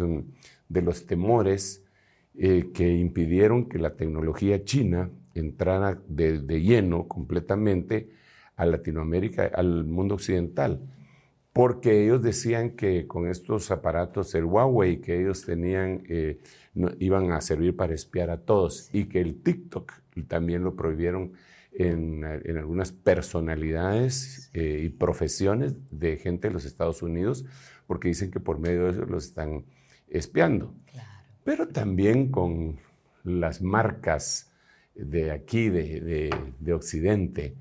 de los temores eh, que impidieron que la tecnología china entrara de, lleno completamente a Latinoamérica, al mundo occidental, porque ellos decían que con estos aparatos, el Huawei que ellos tenían, eh, iban a servir para espiar a todos y que el TikTok también lo prohibieron en, algunas personalidades eh, y profesiones de gente de los Estados Unidos, porque dicen que por medio de eso los están espiando. Pero también con las marcas de aquí, de, Occidente,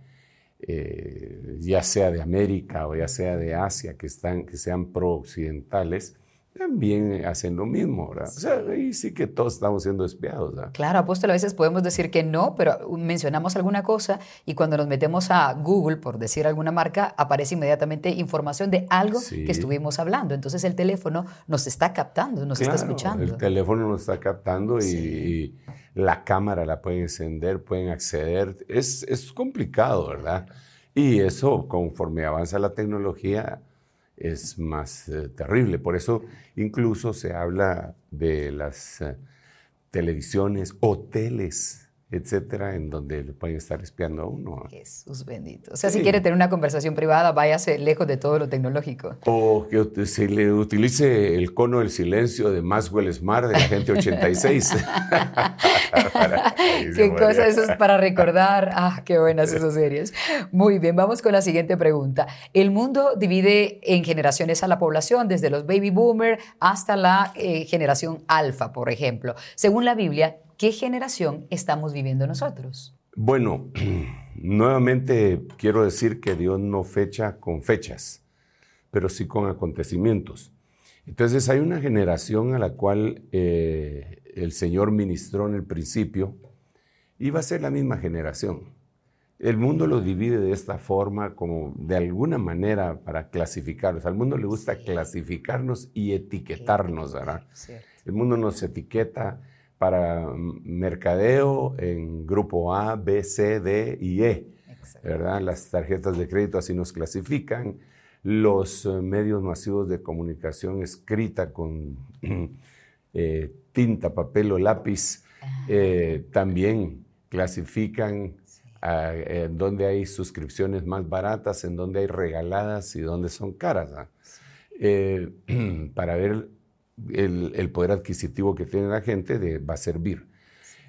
eh, ya sea de América o ya sea de Asia, que, están, que sean pro-occidentales, también hacen lo mismo, ¿verdad? O sea, ahí sí que todos estamos siendo espiados, ¿verdad?
Claro, apóstol, a veces podemos decir que no, pero mencionamos alguna cosa y cuando nos metemos a Google, por decir alguna marca, aparece inmediatamente información de algo que estuvimos hablando. Entonces el teléfono nos está captando, nos está escuchando.
El teléfono nos está captando y, la cámara la pueden encender, pueden acceder. Es, es complicado, ¿verdad? Y eso, conforme avanza la tecnología, es más eh, terrible. Por eso incluso se habla de las eh, televisiones, hoteles etcétera, en donde le pueden estar espiando a uno.
Jesús bendito. O sea, si quiere tener una conversación privada, váyase lejos de todo lo tecnológico.
O que se le utilice el cono del silencio de Maxwell Smart de la gente 86.
qué cosa, eso es para recordar. Ah, qué buenas esas series. Muy bien, vamos con la siguiente pregunta. El mundo divide en generaciones a la población, desde los baby boomer hasta la eh, generación alfa, por ejemplo. Según la Biblia, ¿Qué generación estamos viviendo nosotros?
Bueno, nuevamente quiero decir que Dios no fecha con fechas, pero sí con acontecimientos. Entonces hay una generación a la cual eh, el Señor ministró en el principio y va a ser la misma generación. El mundo lo divide de esta forma, como de alguna manera para clasificarnos. Al mundo le gusta clasificarnos y etiquetarnos, ¿verdad? El mundo nos etiqueta para mercadeo en grupo A, B, C, D y E. ¿verdad? Las tarjetas de crédito así nos clasifican. Los eh, medios masivos de comunicación escrita con eh, tinta, papel o lápiz eh, también clasifican en dónde hay suscripciones más baratas, en dónde hay regaladas y dónde son caras. para ver el, poder adquisitivo que tiene la gente de, va a servir.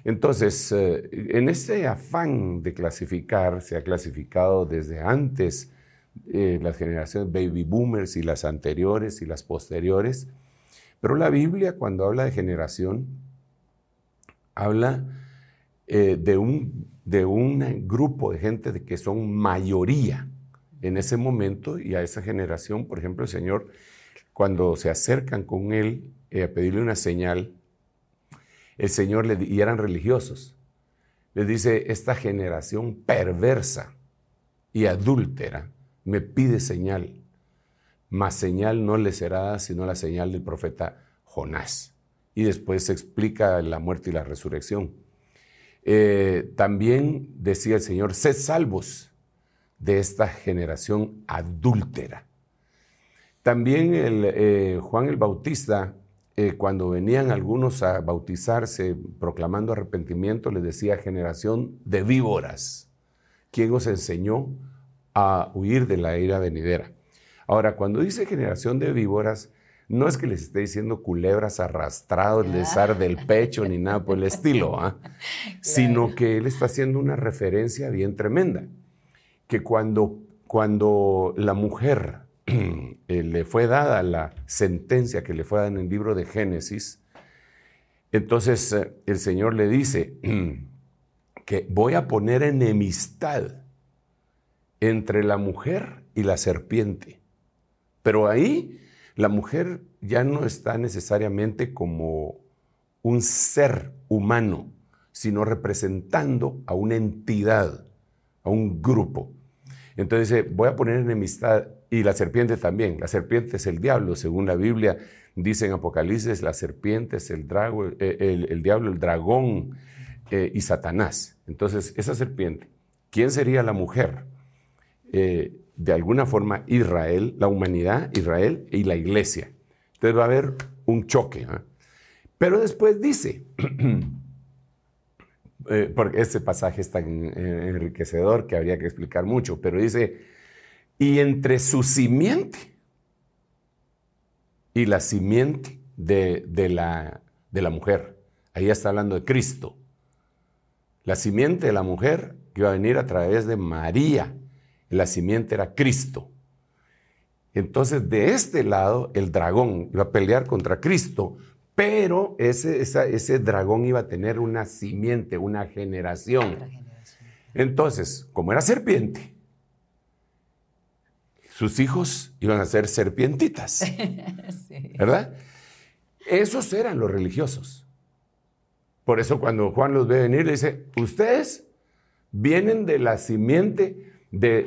Entonces, eh, en ese afán de clasificar, se ha clasificado desde antes eh, las generaciones baby boomers y las anteriores y las posteriores, Pero la Biblia cuando habla de generación, habla eh, de, un, de un grupo de gente de que son mayoría en ese momento y a esa generación, por ejemplo, el Señor, cuando se acercan con Él eh, a pedirle una señal, el Señor le y eran religiosos, les dice, esta generación perversa y adúltera me pide señal, mas señal no le será sino la señal del profeta Jonás. Y después se explica la muerte y la resurrección. Eh, también decía el Señor, sed salvos de esta generación adúltera. También el, eh, Juan el Bautista, eh, cuando venían algunos a bautizarse proclamando arrepentimiento, les decía generación de víboras. ¿Quién os enseñó a huir de la ira venidera? Ahora, cuando dice generación de víboras, no es que les esté diciendo culebras arrastrados, les del pecho ni nada por el estilo, ¿ah? sino que él está haciendo una referencia bien tremenda, que cuando, cuando la mujer eh, le fue dada la sentencia que le fue dada en el libro de Génesis, entonces eh, el Señor le dice que voy a poner enemistad entre la mujer y la serpiente. Pero ahí la mujer ya no está necesariamente como un ser humano, sino representando a una entidad, a un grupo. Entonces voy a poner enemistad y la serpiente también. La serpiente es el diablo, según la Biblia dice en Apocalipsis, la serpiente es el, eh, el, diablo, el dragón eh, y Satanás. Entonces, esa serpiente, ¿quién sería la mujer? Eh, de alguna forma Israel, la humanidad, Israel y la iglesia. Entonces va a haber un choque. ¿ah? Pero después dice, porque este pasaje es tan enriquecedor que habría que explicar mucho, pero dice, y entre su simiente y la simiente de, de, la, de la mujer, ahí está hablando de Cristo, la simiente de la mujer que iba a venir a través de María, la simiente era Cristo. Entonces, de este lado, el dragón iba a pelear contra Cristo, pero ese, ese dragón iba a tener una simiente, una generación. Entonces, como era serpiente, sus hijos iban a ser serpientitas. ¿Verdad? Esos eran los religiosos. Por eso cuando Juan los ve venir, le dice, ustedes vienen de la simiente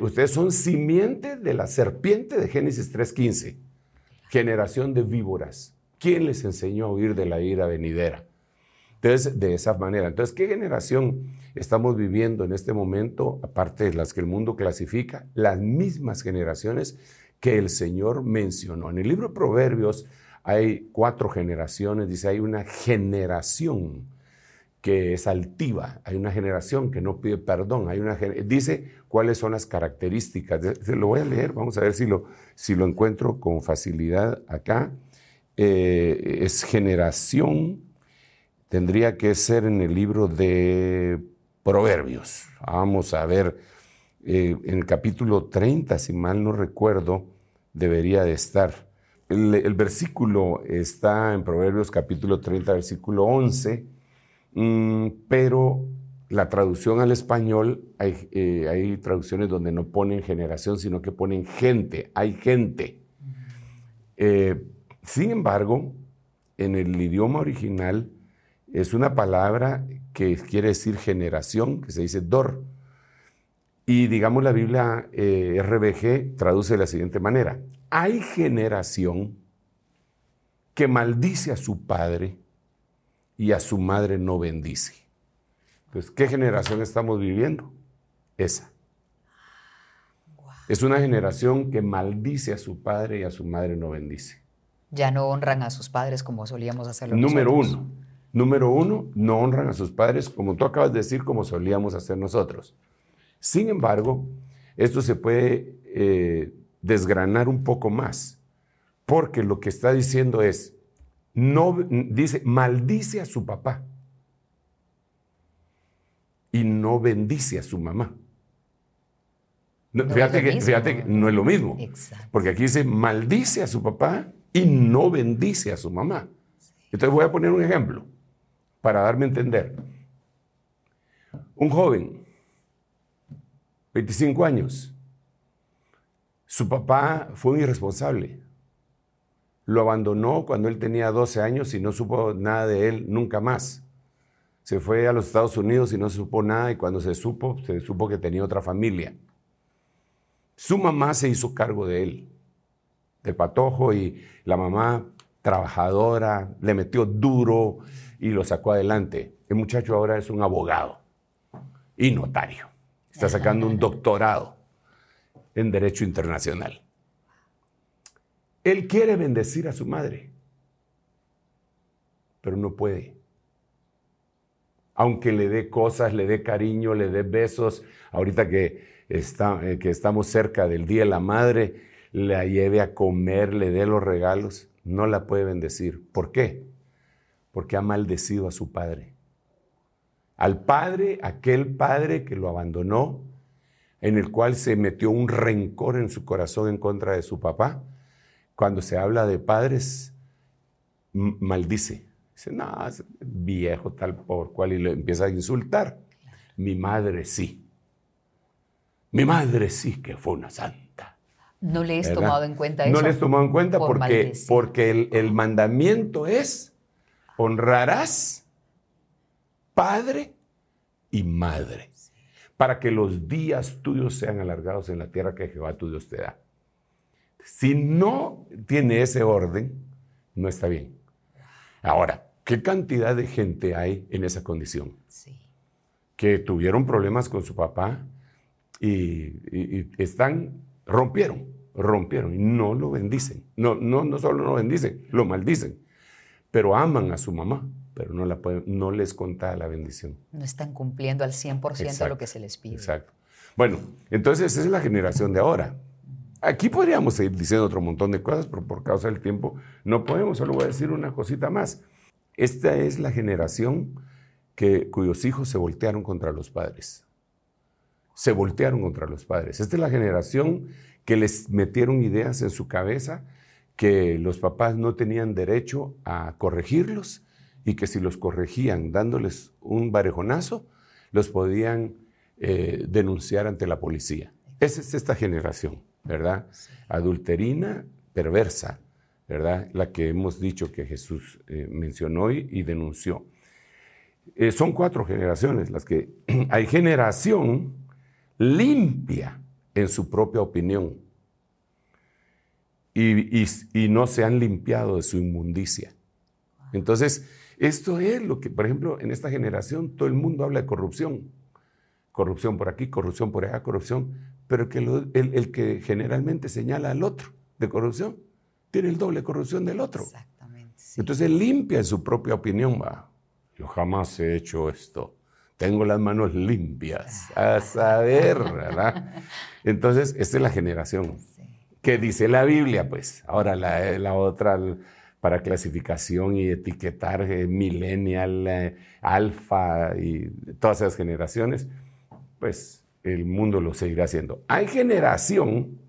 ustedes son simiente de la serpiente de Génesis 3.15, generación de víboras. ¿Quién les enseñó a huir de la ira venidera? Entonces, de esa manera. Entonces, ¿qué generación estamos viviendo en este momento, aparte de las que el mundo clasifica? Las mismas generaciones que el Señor mencionó. En el libro de Proverbios hay cuatro generaciones, dice, hay una generación que es altiva, hay una generación que no pide perdón, hay una dice cuáles son las características. Lo voy a leer, vamos a ver si lo, si lo encuentro con facilidad acá. Eh, es generación, tendría que ser en el libro de Proverbios. Vamos a ver, eh, en el capítulo 30, si mal no recuerdo, debería de estar. El, el versículo está en Proverbios capítulo 30, versículo 11 Mm, pero la traducción al español, eh, hay, traducciones donde no ponen generación, sino que ponen gente, hay gente. Eh, sin embargo, en el idioma original es una palabra que quiere decir generación, que se dice dor. Y digamos la Biblia eh, RBG traduce de la siguiente manera. Hay generación que maldice a su padre y a su madre no bendice. Entonces, ¿qué generación estamos viviendo? Esa. Es una generación que maldice a su padre y a su madre no bendice.
Ya no honran a sus padres como solíamos hacerlo.
Número uno. Número uno, no honran a sus padres como tú acabas de decir, como solíamos hacer nosotros. Sin embargo, esto se puede eh, desgranar un poco más, porque lo que está diciendo es, no dice, maldice a su papá y no bendice a su mamá. fíjate, que, no es lo mismo. Porque aquí dice, maldice a su papá y no bendice a su mamá. Entonces voy a poner un ejemplo para darme a entender. Un joven, 25 años, su papá fue un irresponsable. Lo abandonó cuando él tenía 12 años y no supo nada de él nunca más. Se fue a los Estados Unidos y no supo nada y cuando se supo, se supo que tenía otra familia. Su mamá se hizo cargo de él, del patojo, y la mamá trabajadora, le metió duro y lo sacó adelante. El muchacho ahora es un abogado y notario. Está sacando un doctorado en Derecho Internacional. Él quiere bendecir a su madre, pero no puede. Aunque le dé cosas, le dé cariño, le dé besos, ahorita que está, eh, que estamos cerca del Día de la Madre, la lleve a comer, le dé los regalos, no la puede bendecir. ¿Por qué? Porque ha maldecido a su padre. Al padre, aquel padre que lo abandonó, en el cual se metió un rencor en su corazón en contra de su papá. Cuando se habla de padres, maldice. Dice, no, viejo tal por cual, y le empieza a insultar. Mi madre sí. Mi madre sí que fue una santa.
No le he tomado en cuenta eso.
No le he tomado en cuenta porque, porque el, el, mandamiento es honrarás padre y madre para que los días tuyos sean alargados en la tierra que Jehová tu Dios te da. Si no tiene ese orden, no está bien. Ahora, ¿qué cantidad de gente hay en esa condición? Sí. Que tuvieron problemas con su papá, y, están, rompieron, rompieron y no lo bendicen. No, no, no solo no bendicen, lo maldicen, pero aman a su mamá, pero no, la pueden, no les conta la bendición.
No están cumpliendo al 100% lo que se les pide.
Exacto. Bueno, entonces esa es la generación de ahora. Aquí podríamos seguir diciendo otro montón de cosas, pero por causa del tiempo no podemos. Solo voy a decir una cosita más. Esta es la generación que, cuyos hijos se voltearon contra los padres se voltearon contra los padres. Esta es la generación que les metieron ideas en su cabeza que los papás no tenían derecho a corregirlos y que si los corregían dándoles un barejonazo, los podían eh, denunciar ante la policía. Esa es esta generación, ¿verdad? Adulterina, perversa, ¿verdad? La que hemos dicho que Jesús eh, mencionó y, denunció. Eh, son cuatro generaciones las que hay generación limpia en su propia opinión y, no se han limpiado de su inmundicia. Entonces, esto es lo que, por ejemplo, en esta generación todo el mundo habla de corrupción. Corrupción por aquí, corrupción por allá, corrupción, pero que el, el, que generalmente señala al otro de corrupción tiene el doble corrupción del otro. Exactamente. Entonces limpia en su propia opinión. Va, yo jamás he hecho esto tengo las manos limpias, a saber, ¿verdad? Entonces, esta es la generación que dice la Biblia, pues. Ahora la, otra para clasificación y etiquetar eh, millennial, eh, alfa y todas esas generaciones, pues el mundo lo seguirá haciendo. Hay generación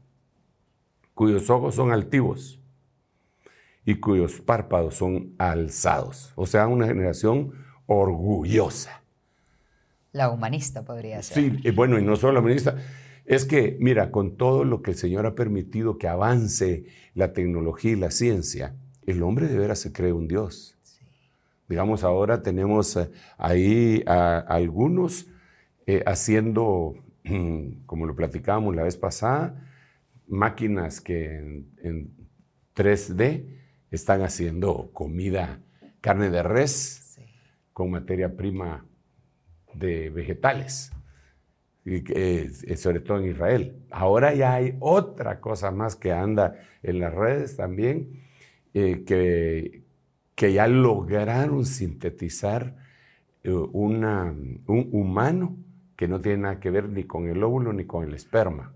cuyos ojos son altivos y cuyos párpados son alzados, o sea, una generación orgullosa.
La humanista podría ser.
Sí, y bueno, y no solo la humanista. Es que, mira, con todo lo que el Señor ha permitido que avance la tecnología y la ciencia, el hombre de veras se cree un Dios. Digamos, ahora tenemos eh, ahí a, algunos eh, haciendo, como lo platicábamos la vez pasada, máquinas que en, 3D están haciendo comida, carne de res, con materia prima de vegetales, y eh, sobre todo en Israel. Ahora ya hay otra cosa más que anda en las redes también, eh, que, que ya lograron sintetizar eh, una, un humano que no tiene nada que ver ni con el óvulo ni con el esperma.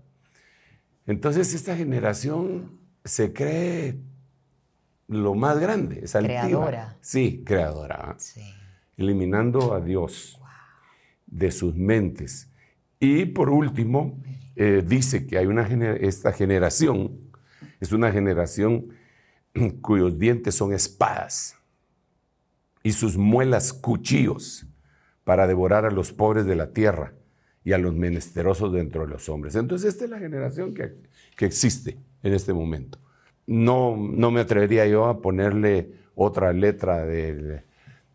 Entonces esta generación se cree lo más grande, es
Creadora.
Sí, creadora. Eliminando a Dios de sus mentes. Y por último, eh, dice que hay una esta generación, es una generación cuyos dientes son espadas y sus muelas cuchillos para devorar a los pobres de la tierra y a los menesterosos dentro de los hombres. Entonces esta es la generación que, que existe en este momento. No, no me atrevería yo a ponerle otra letra del,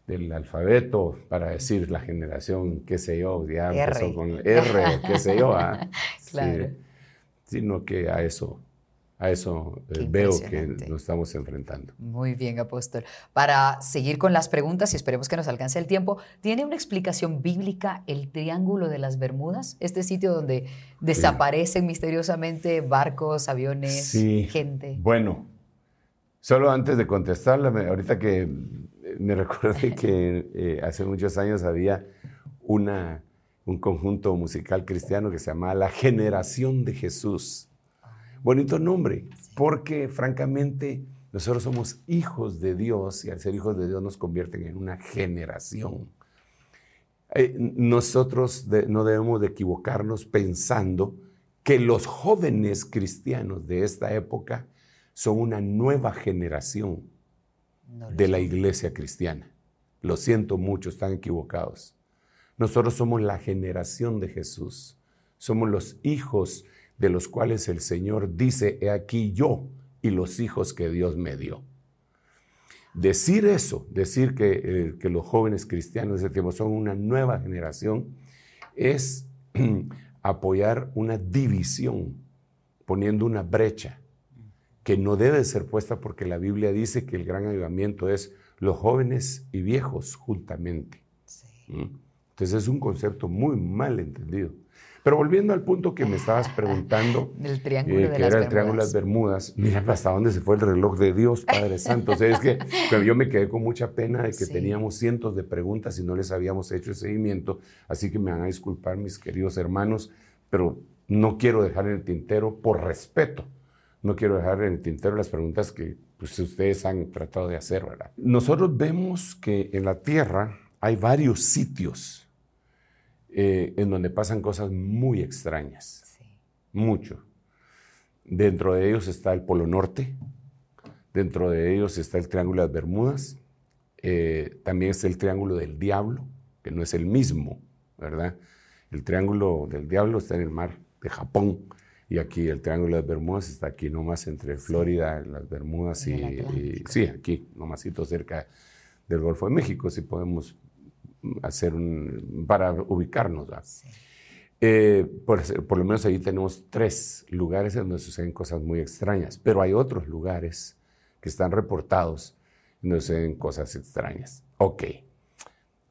del alfabeto para decir la generación, qué sé yo, ya empezó con R, qué sé yo, ¿ah? claro. sino que a eso a eso eh, veo que nos estamos enfrentando.
Muy bien, apóstol. Para seguir con las preguntas y esperemos que nos alcance el tiempo, ¿tiene una explicación bíblica el Triángulo de las Bermudas? Este sitio donde desaparecen misteriosamente barcos, aviones, gente.
Bueno, solo antes de contestarla, ahorita que me recuerdo que eh, hace muchos años había una, un conjunto musical cristiano que se llamaba La Generación de Jesús. Bonito nombre, porque francamente nosotros somos hijos de Dios y al ser hijos de Dios nos convierten en una generación. Eh, nosotros no debemos de equivocarnos pensando que los jóvenes cristianos de esta época son una nueva generación de la iglesia cristiana. Lo siento mucho, están equivocados. Nosotros somos la generación de Jesús. Somos los hijos de los cuales el Señor dice, he aquí yo y los hijos que Dios me dio. Decir eso, decir que, eh, que los jóvenes cristianos de ese tiempo son una nueva generación, es apoyar una división, poniendo una brecha que no debe ser puesta porque la Biblia dice que el gran avivamiento es los jóvenes y viejos juntamente. ¿Mm? Entonces es un concepto muy mal entendido. Pero volviendo al punto que me estabas preguntando,
el triángulo eh,
que era el Triángulo de las Bermudas, mira hasta dónde se fue el reloj de Dios, Padre Santo. O sea, es que yo me quedé con mucha pena de que teníamos cientos de preguntas y no les habíamos hecho el seguimiento, así que me van a disculpar mis queridos hermanos, pero no quiero dejar en el tintero por respeto. No quiero dejar en el tintero las preguntas que pues, ustedes han tratado de hacer, ¿verdad? Nosotros vemos que en la Tierra hay varios sitios eh, en donde pasan cosas muy extrañas. Mucho. Dentro de ellos está el Polo Norte, dentro de ellos está el Triángulo de las Bermudas, eh, también está el Triángulo del Diablo, que no es el mismo, ¿verdad? El Triángulo del Diablo está en el mar de Japón y aquí el Triángulo de las Bermudas está aquí nomás entre Florida, las Bermudas y, y sí, aquí nomásito cerca del Golfo de México, si podemos hacer un, para ubicarnos. Eh, por, lo menos ahí tenemos tres lugares en donde suceden cosas muy extrañas, pero hay otros lugares que están reportados en donde suceden cosas extrañas. Ok.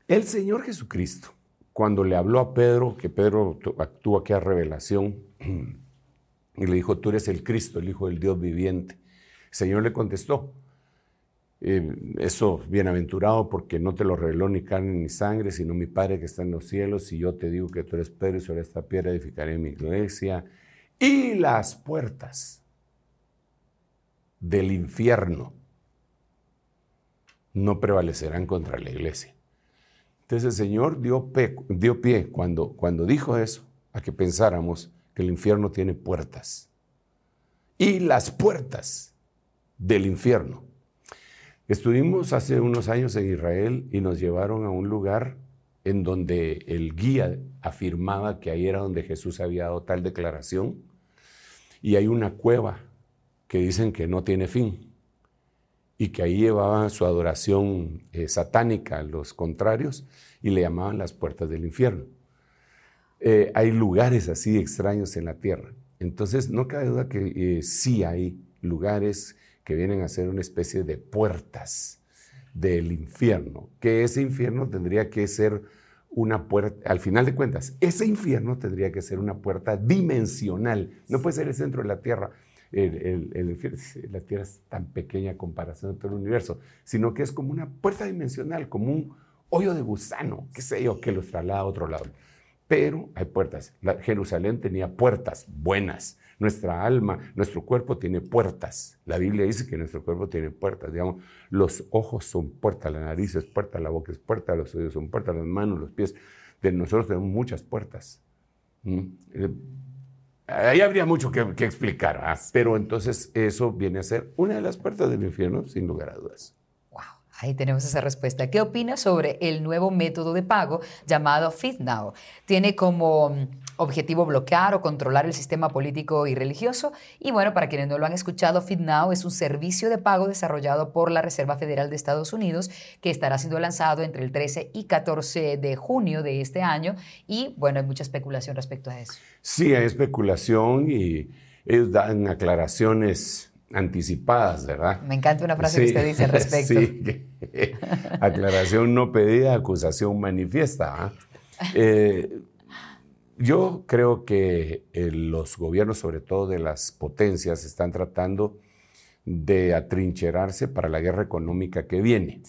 El Señor Jesucristo, cuando le habló a Pedro, que Pedro tuvo aquella revelación, y le dijo, tú eres el Cristo, el Hijo del Dios viviente. El Señor le contestó, eh, eso, bienaventurado, porque no te lo reveló ni carne ni sangre, sino mi Padre que está en los cielos, y yo te digo que tú eres Pedro, y sobre esta piedra edificaré mi iglesia, y las puertas del infierno no prevalecerán contra la iglesia. Entonces el Señor dio, pie cuando dijo eso a que pensáramos que el infierno tiene puertas. Y las puertas del infierno Estuvimos hace unos años en Israel y nos llevaron a un lugar en donde el guía afirmaba que ahí era donde Jesús había dado tal declaración y hay una cueva que dicen que no tiene fin y que ahí llevaban su adoración eh, satánica a los contrarios y le llamaban las puertas del infierno. Eh, hay lugares así extraños en la tierra. Entonces, no cabe duda que eh, sí hay lugares que vienen a ser una especie de puertas del infierno, que ese infierno tendría que ser una puerta, al final de cuentas, ese infierno tendría que ser una puerta dimensional, no puede ser el centro de la Tierra. El, infierno, la Tierra es tan pequeña en comparación con todo el universo, sino que es como una puerta dimensional, como un hoyo de gusano, qué sé yo, que los traslada a otro lado. Pero hay puertas. Jerusalén tenía puertas buenas, nuestra alma, nuestro cuerpo tiene puertas. La Biblia dice que nuestro cuerpo tiene puertas. Digamos, los ojos son puertas, la nariz es puerta, la boca es puerta, los oídos son puertas, las manos, los pies. De nosotros tenemos muchas puertas. ¿Mm? Eh, ahí habría mucho que, explicar, ¿ah? pero entonces eso viene a ser una de las puertas del infierno, sin lugar a dudas.
Ahí tenemos esa respuesta. ¿Qué opinas sobre el nuevo método de pago llamado FitNow? Tiene como mm, objetivo bloquear o controlar el sistema político y religioso. Y bueno, para quienes no lo han escuchado, FitNow es un servicio de pago desarrollado por la Reserva Federal de Estados Unidos que estará siendo lanzado entre el 13 y 14 de junio de este año. Y bueno, hay mucha especulación respecto a eso.
Sí, hay especulación y ellos dan aclaraciones anticipadas, ¿verdad?
Me encanta una frase que usted dice al respecto. Sí,
aclaración no pedida, acusación manifiesta. ¿ah? Eh, yo creo que eh, los gobiernos, sobre todo de las potencias, están tratando de atrincherarse para la guerra económica que viene.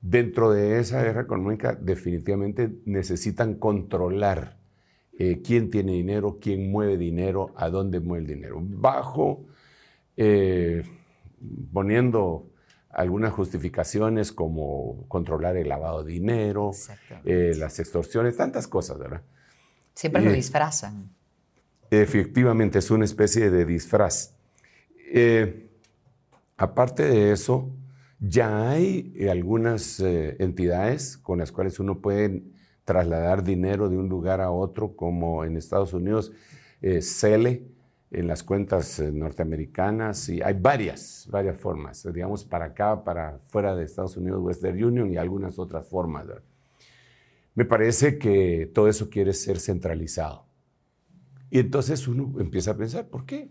Dentro de esa guerra económica definitivamente necesitan controlar eh, quién tiene dinero, quién mueve dinero, a dónde mueve el dinero. Bajo eh, poniendo algunas justificaciones como controlar el lavado de dinero, eh, las extorsiones, tantas cosas, ¿verdad?
Siempre lo disfrazan.
Efectivamente, es una especie de disfraz. Eh, aparte de eso, ya hay algunas entidades con las cuales uno puede trasladar dinero de un lugar a otro, como en Estados Unidos, CELE, en las cuentas eh, norteamericanas y hay varias, varias formas, digamos, para acá, para fuera de Estados Unidos, Western Union y algunas otras formas. Me parece que todo eso quiere ser centralizado. Y entonces uno empieza a pensar, ¿por qué?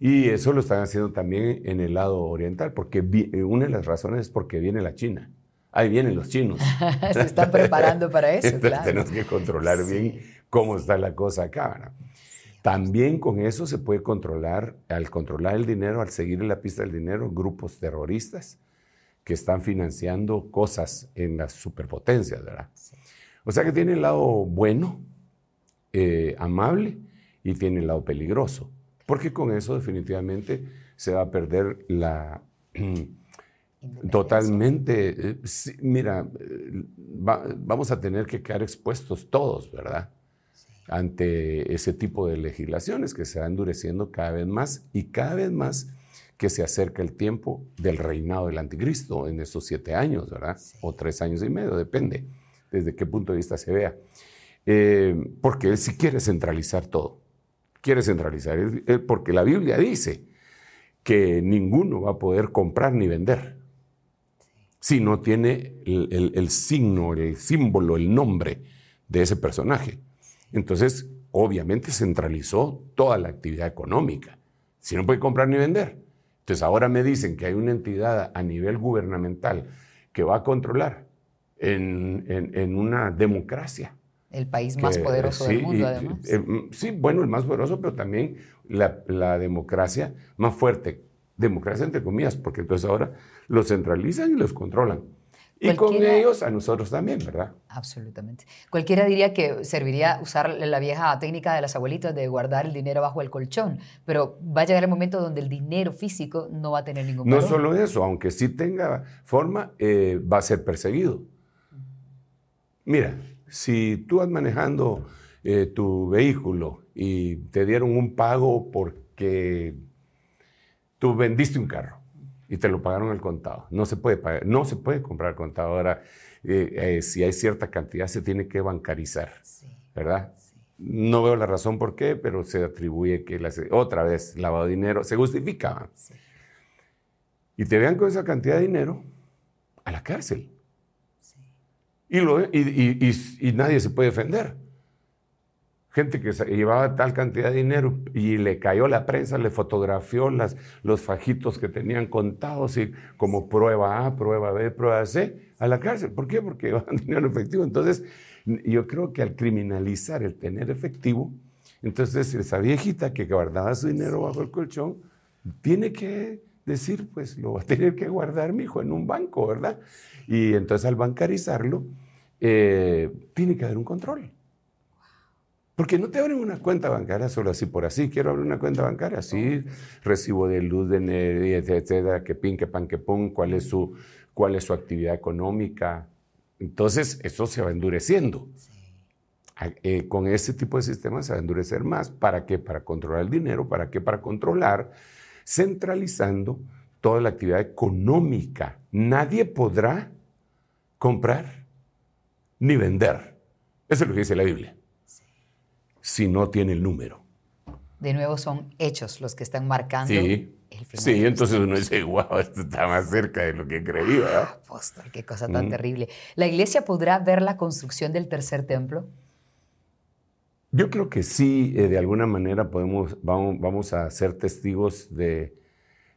Y eso lo están haciendo también en el lado oriental, porque eh, una de las razones es porque viene la China. Ahí vienen los chinos.
Se están preparando para eso, claro.
Tenemos que controlar bien cómo está la cosa acá. ¿no? También con eso se puede controlar, al controlar el dinero, al seguir en la pista del dinero, grupos terroristas que están financiando cosas en las superpotencias, ¿verdad? O sea que tiene el lado bueno, eh, amable, y tiene el lado peligroso, porque con eso definitivamente se va a perder la... Totalmente, eh, mira, eh, vamos a tener que quedar expuestos todos, ¿verdad? Ante ese tipo de legislaciones que se va endureciendo cada vez más y cada vez más que se acerca el tiempo del reinado del anticristo en esos siete años, ¿verdad? O tres años y medio, depende desde qué punto de vista se vea. Eh, porque él sí quiere centralizar todo. Quiere centralizar, porque la Biblia dice que ninguno va a poder comprar ni vender si no tiene el signo, el símbolo, el nombre de ese personaje. Entonces, obviamente centralizó toda la actividad económica. Si no puede comprar ni vender. Entonces, ahora me dicen que hay una entidad a nivel gubernamental que va a controlar en, una democracia.
El país más poderoso del mundo, además.
Eh, mm, sí, bueno, el más poderoso, pero también la, la democracia más fuerte. Democracia entre comillas, porque entonces ahora los centralizan y los controlan. Y con ellos a nosotros también, ¿verdad?
Absolutamente. Cualquiera diría que serviría usar la vieja técnica de las abuelitas de guardar el dinero bajo el colchón, pero va a llegar el momento donde el dinero físico no va a tener ningún
valor. No solo eso, aunque sí tenga forma, eh, va a ser perseguido. Mira, si tú vas manejando eh, tu vehículo y te dieron un pago porque tú vendiste un carro, y te lo pagaron al contado. No se puede pagar, no se puede comprar al contado. Ahora, eh, eh, si hay cierta cantidad, se tiene que bancarizar, ¿verdad? No veo la razón por qué, pero se atribuye que otra vez lavado de dinero, se justifica. Y te vean con esa cantidad de dinero a la cárcel. Y, lo, y nadie se puede defender gente que llevaba tal cantidad de dinero y le cayó la prensa, le fotografió las, los fajitos que tenían contados y como prueba A, prueba B, prueba C, a la cárcel. ¿Por qué? Porque llevaban dinero efectivo. Entonces, yo creo que al criminalizar el tener efectivo, entonces esa viejita que guardaba su dinero bajo el colchón, tiene que decir, pues lo va a tener que guardar mi hijo en un banco, ¿verdad? Y entonces al bancarizarlo, eh, tiene que haber un control. Porque no te abren una cuenta bancaria solo así por así. Quiero abrir una cuenta bancaria, sí, recibo de luz, de energía, etcétera, que pin, que pan, que pum, cuál es su, cuál es su actividad económica. Entonces, eso se va endureciendo. eh, con ese tipo de sistemas se va a endurecer más. ¿Para qué? Para controlar el dinero. ¿Para qué? Para controlar, centralizando toda la actividad económica. Nadie podrá comprar ni vender. Eso es lo que dice la Biblia. Si no tiene el número.
De nuevo son hechos los que están marcando
sí. el final. Sí, entonces uno dice, wow, esto está más cerca de lo que creía.
Apóstol, qué cosa tan terrible. ¿La iglesia podrá ver la construcción del tercer templo?
Yo creo que sí, eh, de alguna manera podemos, vamos, vamos a ser testigos de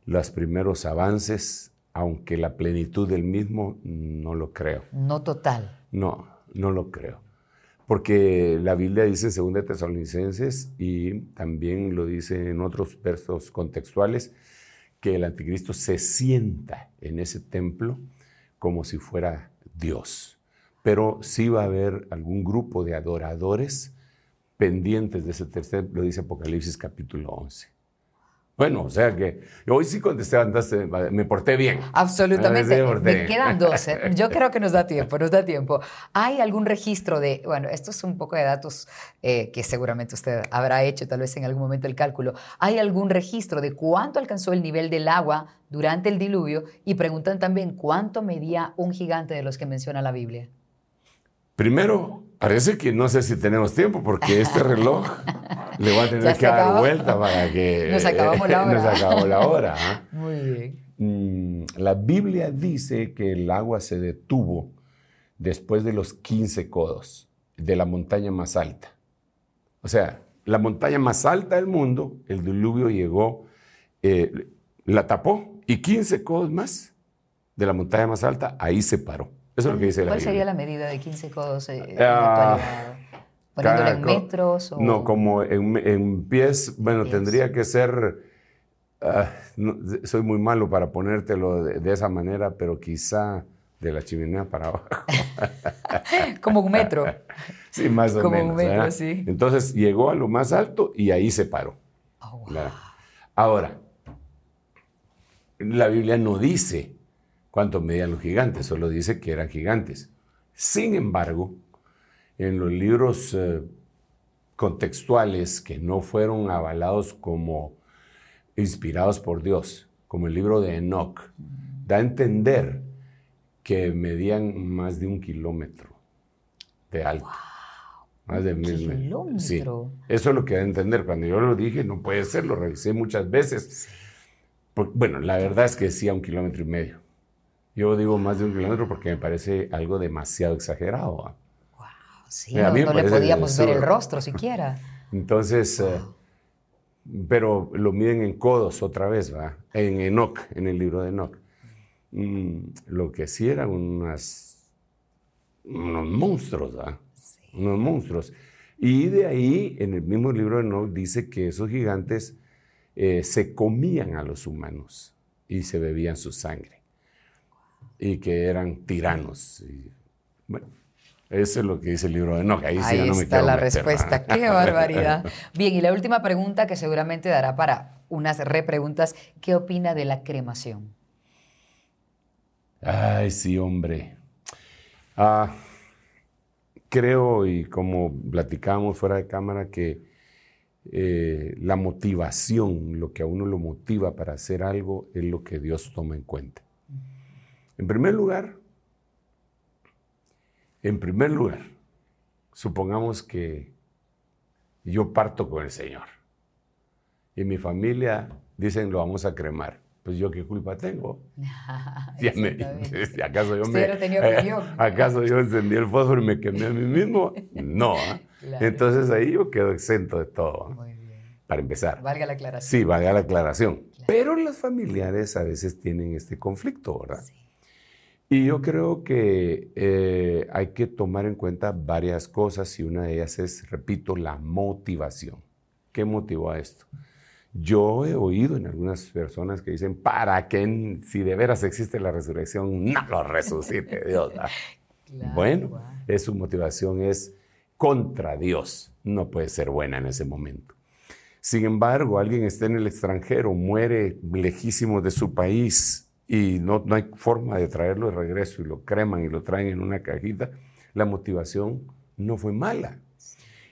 los primeros avances, aunque la plenitud del mismo no lo creo.
No total.
No, no lo creo. Porque la Biblia dice en 2 Tesalonicenses y también lo dice en otros versos contextuales que el anticristo se sienta en ese templo como si fuera Dios. Pero sí va a haber algún grupo de adoradores pendientes de ese tercer, lo dice Apocalipsis capítulo 11. Bueno, o sea que hoy sí contesté, andaste, me porté bien.
Absolutamente. Me, quedan dos. ¿eh? Yo creo que nos da tiempo, nos da tiempo. ¿Hay algún registro de, bueno, esto es un poco de datos eh, que seguramente usted habrá hecho tal vez en algún momento el cálculo. ¿Hay algún registro de cuánto alcanzó el nivel del agua durante el diluvio? Y preguntan también cuánto medía un gigante de los que menciona la Biblia.
Primero, parece que no sé si tenemos tiempo porque este reloj le va a tener que dar vuelta para que
nos acabamos la hora.
nos acabó la hora. ¿ah?
Muy bien.
Mm, la Biblia dice que el agua se detuvo después de los 15 codos de la montaña más alta. O sea, la montaña más alta del mundo, el diluvio llegó, eh, la tapó y 15 codos más de la montaña más alta, ahí se paró. Eso es lo que dice la
¿Cuál sería la medida de 15 codos eh, ah, ¿Poniéndole en metros? O...
No, como en, pies, bueno, tendría que ser... Ah, soy muy malo para ponértelo de, esa manera, pero quizá de la chimenea para abajo.
como un metro.
Sí, más o
menos.
Como
un metro, sí.
Entonces llegó a lo más alto y ahí se paró.
Oh,
Ahora, la Biblia no dice cuánto medían los gigantes, solo dice que eran gigantes. Sin embargo, en los libros eh, contextuales que no fueron avalados como inspirados por Dios, como el libro de Enoch, da a entender que medían más de un kilómetro de alto. Más de mil
metros. Sí.
Eso es lo que da a entender. Cuando yo lo dije, no puede ser, lo revisé muchas veces. bueno, la verdad es que decía un kilómetro y medio. Yo digo más de un kilómetro porque me parece algo demasiado exagerado. Wow,
sí, no, le podíamos ver el rostro siquiera.
Entonces, eh, pero lo miden en codos otra vez, ¿va? En Enoch, en el libro de Enoch. Mm, lo que sí eran unas, unos monstruos, ¿va? Unos monstruos. Y de ahí, en el mismo libro de Enoch, dice que esos gigantes eh, se comían a los humanos y se bebían su sangre y que eran tiranos. bueno, eso es lo que dice el libro de Enoch. Ahí, sí no me
está la respuesta. ¡Qué barbaridad! Bien, y la última pregunta que seguramente dará para unas repreguntas. ¿Qué opina de la cremación?
Ay, sí, hombre. Ah, creo, y como platicábamos fuera de cámara, que eh, la motivación, lo que a uno lo motiva para hacer algo, es lo que Dios toma en cuenta. En primer lugar, en primer lugar, supongamos que yo parto con el Señor y mi familia dicen lo vamos a cremar. Pues yo qué culpa tengo. ¿Acaso yo me, ¿Acaso yo encendí el fósforo y me quemé a mí mismo? No. ¿ah? Entonces ahí yo quedo exento de todo. ¿ah? Muy bien. Para empezar.
Valga la aclaración.
Sí, valga la aclaración. Pero los familiares a veces tienen este conflicto, ¿verdad? Sí. Y yo creo que eh, hay que tomar en cuenta varias cosas y una de ellas es, repito, la motivación. ¿Qué motivó a esto? Yo he oído en algunas personas que dicen, para que si de veras existe la resurrección, no lo resucite Dios. bueno, su motivación es contra Dios. No puede ser buena en ese momento. Sin embargo, alguien está en el extranjero, muere lejísimo de su país, y no, no, hay forma de traerlo de regreso y lo creman y lo traen en una cajita, la motivación no fue mala.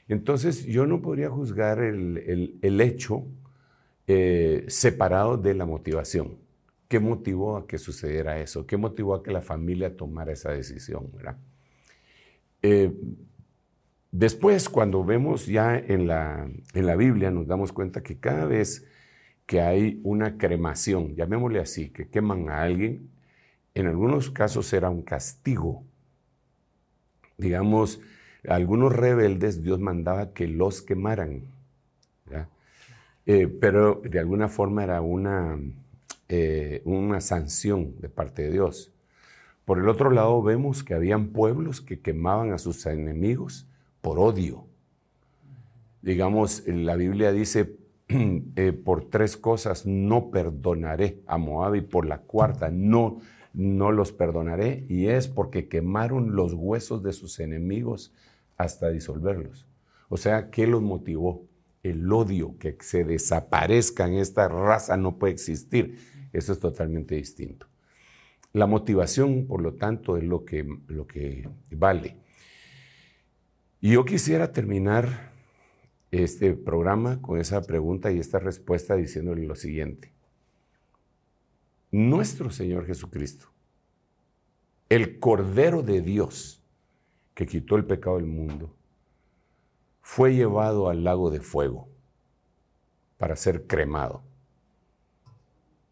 Entonces yo no podría juzgar el, hecho eh, separado de la motivación. ¿Qué motivó a que sucediera eso? ¿Qué motivó a que la familia tomara esa decisión? Eh, después, cuando vemos ya en la, en la Biblia, nos damos cuenta que cada vez que hay una cremación, llamémosle así, que queman a alguien, en algunos casos era un castigo. Digamos, algunos rebeldes Dios mandaba que los quemaran. Eh, pero de alguna forma era una, eh, una sanción de parte de Dios. Por el otro lado vemos que habían pueblos que quemaban a sus enemigos por odio. Digamos, la Biblia dice, eh, por tres cosas no perdonaré a Moab y por la cuarta no, no los perdonaré y es porque quemaron los huesos de sus enemigos hasta disolverlos. O sea, ¿qué los motivó? El odio, que se desaparezcan, esta raza no puede existir. Eso es totalmente distinto. La motivación, por lo tanto, es lo que, lo que vale. Y yo quisiera terminar este programa con esa pregunta y esta respuesta diciéndole lo siguiente. Nuestro Señor Jesucristo, el Cordero de Dios, que quitó el pecado del mundo, fue llevado al lago de fuego para ser cremado.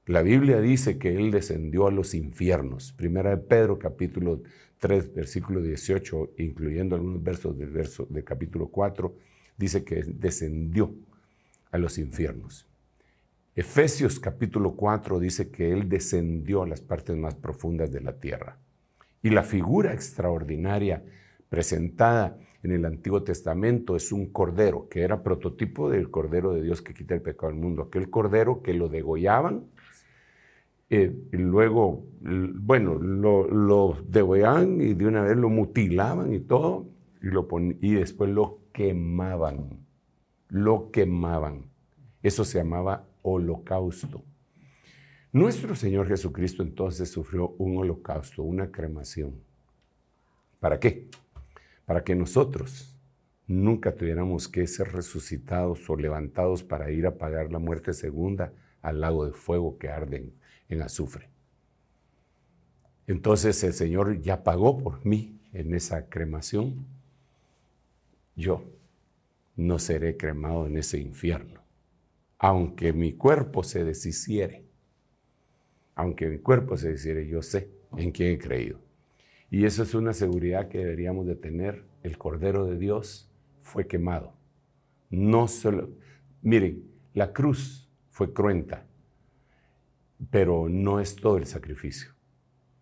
La Biblia dice que Él descendió a los infiernos. Primera de Pedro, capítulo 3, versículo 18, incluyendo algunos versos del, verso, del capítulo 4, dice que descendió a los infiernos. Efesios capítulo 4 dice que Él descendió a las partes más profundas de la tierra. Y la figura extraordinaria presentada en el Antiguo Testamento es un cordero, que era prototipo del cordero de Dios que quita el pecado del mundo. Aquel cordero que lo degollaban, eh, y luego, bueno, lo, lo, degollaban y de una vez lo mutilaban y todo, y, lo y después lo quemaban. Lo quemaban. Eso se llamaba holocausto. Nuestro Señor Jesucristo entonces sufrió un holocausto, una cremación. ¿Para qué? para que nosotros nunca tuviéramos que ser resucitados o levantados para ir a pagar la muerte segunda al lago de fuego que arde en, azufre. Entonces el Señor ya pagó por mí en esa cremación. Yo no seré cremado en ese infierno, aunque mi cuerpo se deshiciere. Aunque mi cuerpo se deshiciere, yo sé en quién he creído. Y eso es una seguridad que deberíamos de tener. El Cordero de Dios fue quemado. No solo, miren, la cruz fue cruenta, pero no es todo el sacrificio.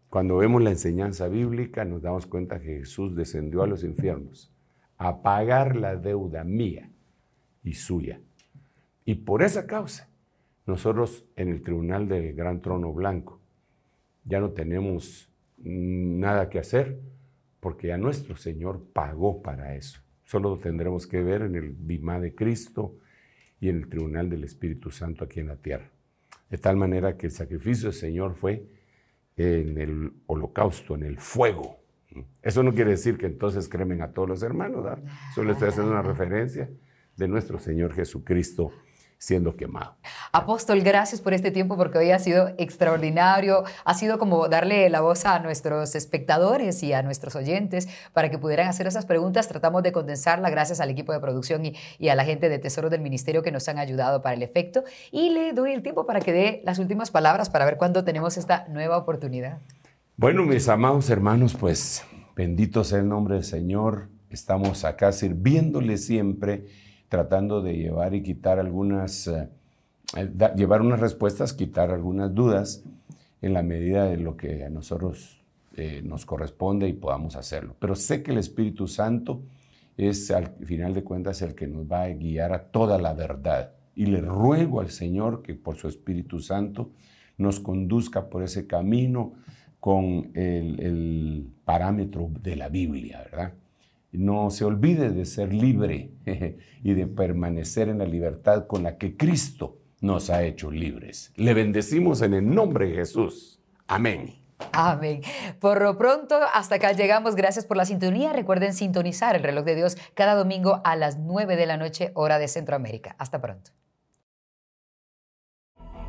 Cuando vemos la enseñanza bíblica nos damos cuenta que Jesús descendió a los infiernos a pagar la deuda mía y suya. Y por esa causa, nosotros en el tribunal del Gran Trono Blanco ya no tenemos nada que hacer, porque ya nuestro Señor pagó para eso. Solo tendremos que ver en el bimá de Cristo y en el tribunal del Espíritu Santo aquí en la tierra. De tal manera que el sacrificio del Señor fue en el holocausto, en el fuego. Eso no quiere decir que entonces cremen a todos los hermanos, solo estoy haciendo una referencia de nuestro Señor Jesucristo siendo quemado.
Apóstol, gracias por este tiempo porque hoy ha sido extraordinario. Ha sido como darle la voz a nuestros espectadores y a nuestros oyentes para que pudieran hacer esas preguntas. Tratamos de condensarla gracias al equipo de producción y, y a la gente de Tesoro del Ministerio que nos han ayudado para el efecto. Y le doy el tiempo para que dé las últimas palabras para ver cuándo tenemos esta nueva oportunidad.
Bueno, mis amados hermanos, pues bendito sea el nombre del Señor. Estamos acá sirviéndole siempre tratando de llevar y quitar algunas, eh, eh, llevar unas respuestas, quitar algunas dudas en la medida de lo que a nosotros eh, nos corresponde y podamos hacerlo. Pero sé que el Espíritu Santo es al final de cuentas el que nos va a guiar a toda la verdad. Y le ruego al Señor que por su Espíritu Santo nos conduzca por ese camino con el, el parámetro de la Biblia, ¿verdad? no se olvide de ser libre y de permanecer en la libertad con la que Cristo nos ha hecho libres. Le bendecimos en el nombre de Jesús. Amén.
Amén. Por lo pronto, hasta acá llegamos. Gracias por la sintonía. Recuerden sintonizar el reloj de Dios cada domingo a las 9 de la noche, hora de Centroamérica. Hasta pronto.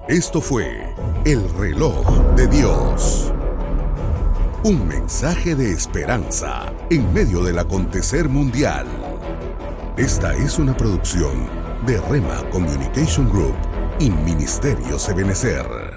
Esto fue el reloj de Dios. Un mensaje de esperanza en medio del acontecer mundial. Esta es una producción de Rema Communication Group y Ministerio Sebenecer.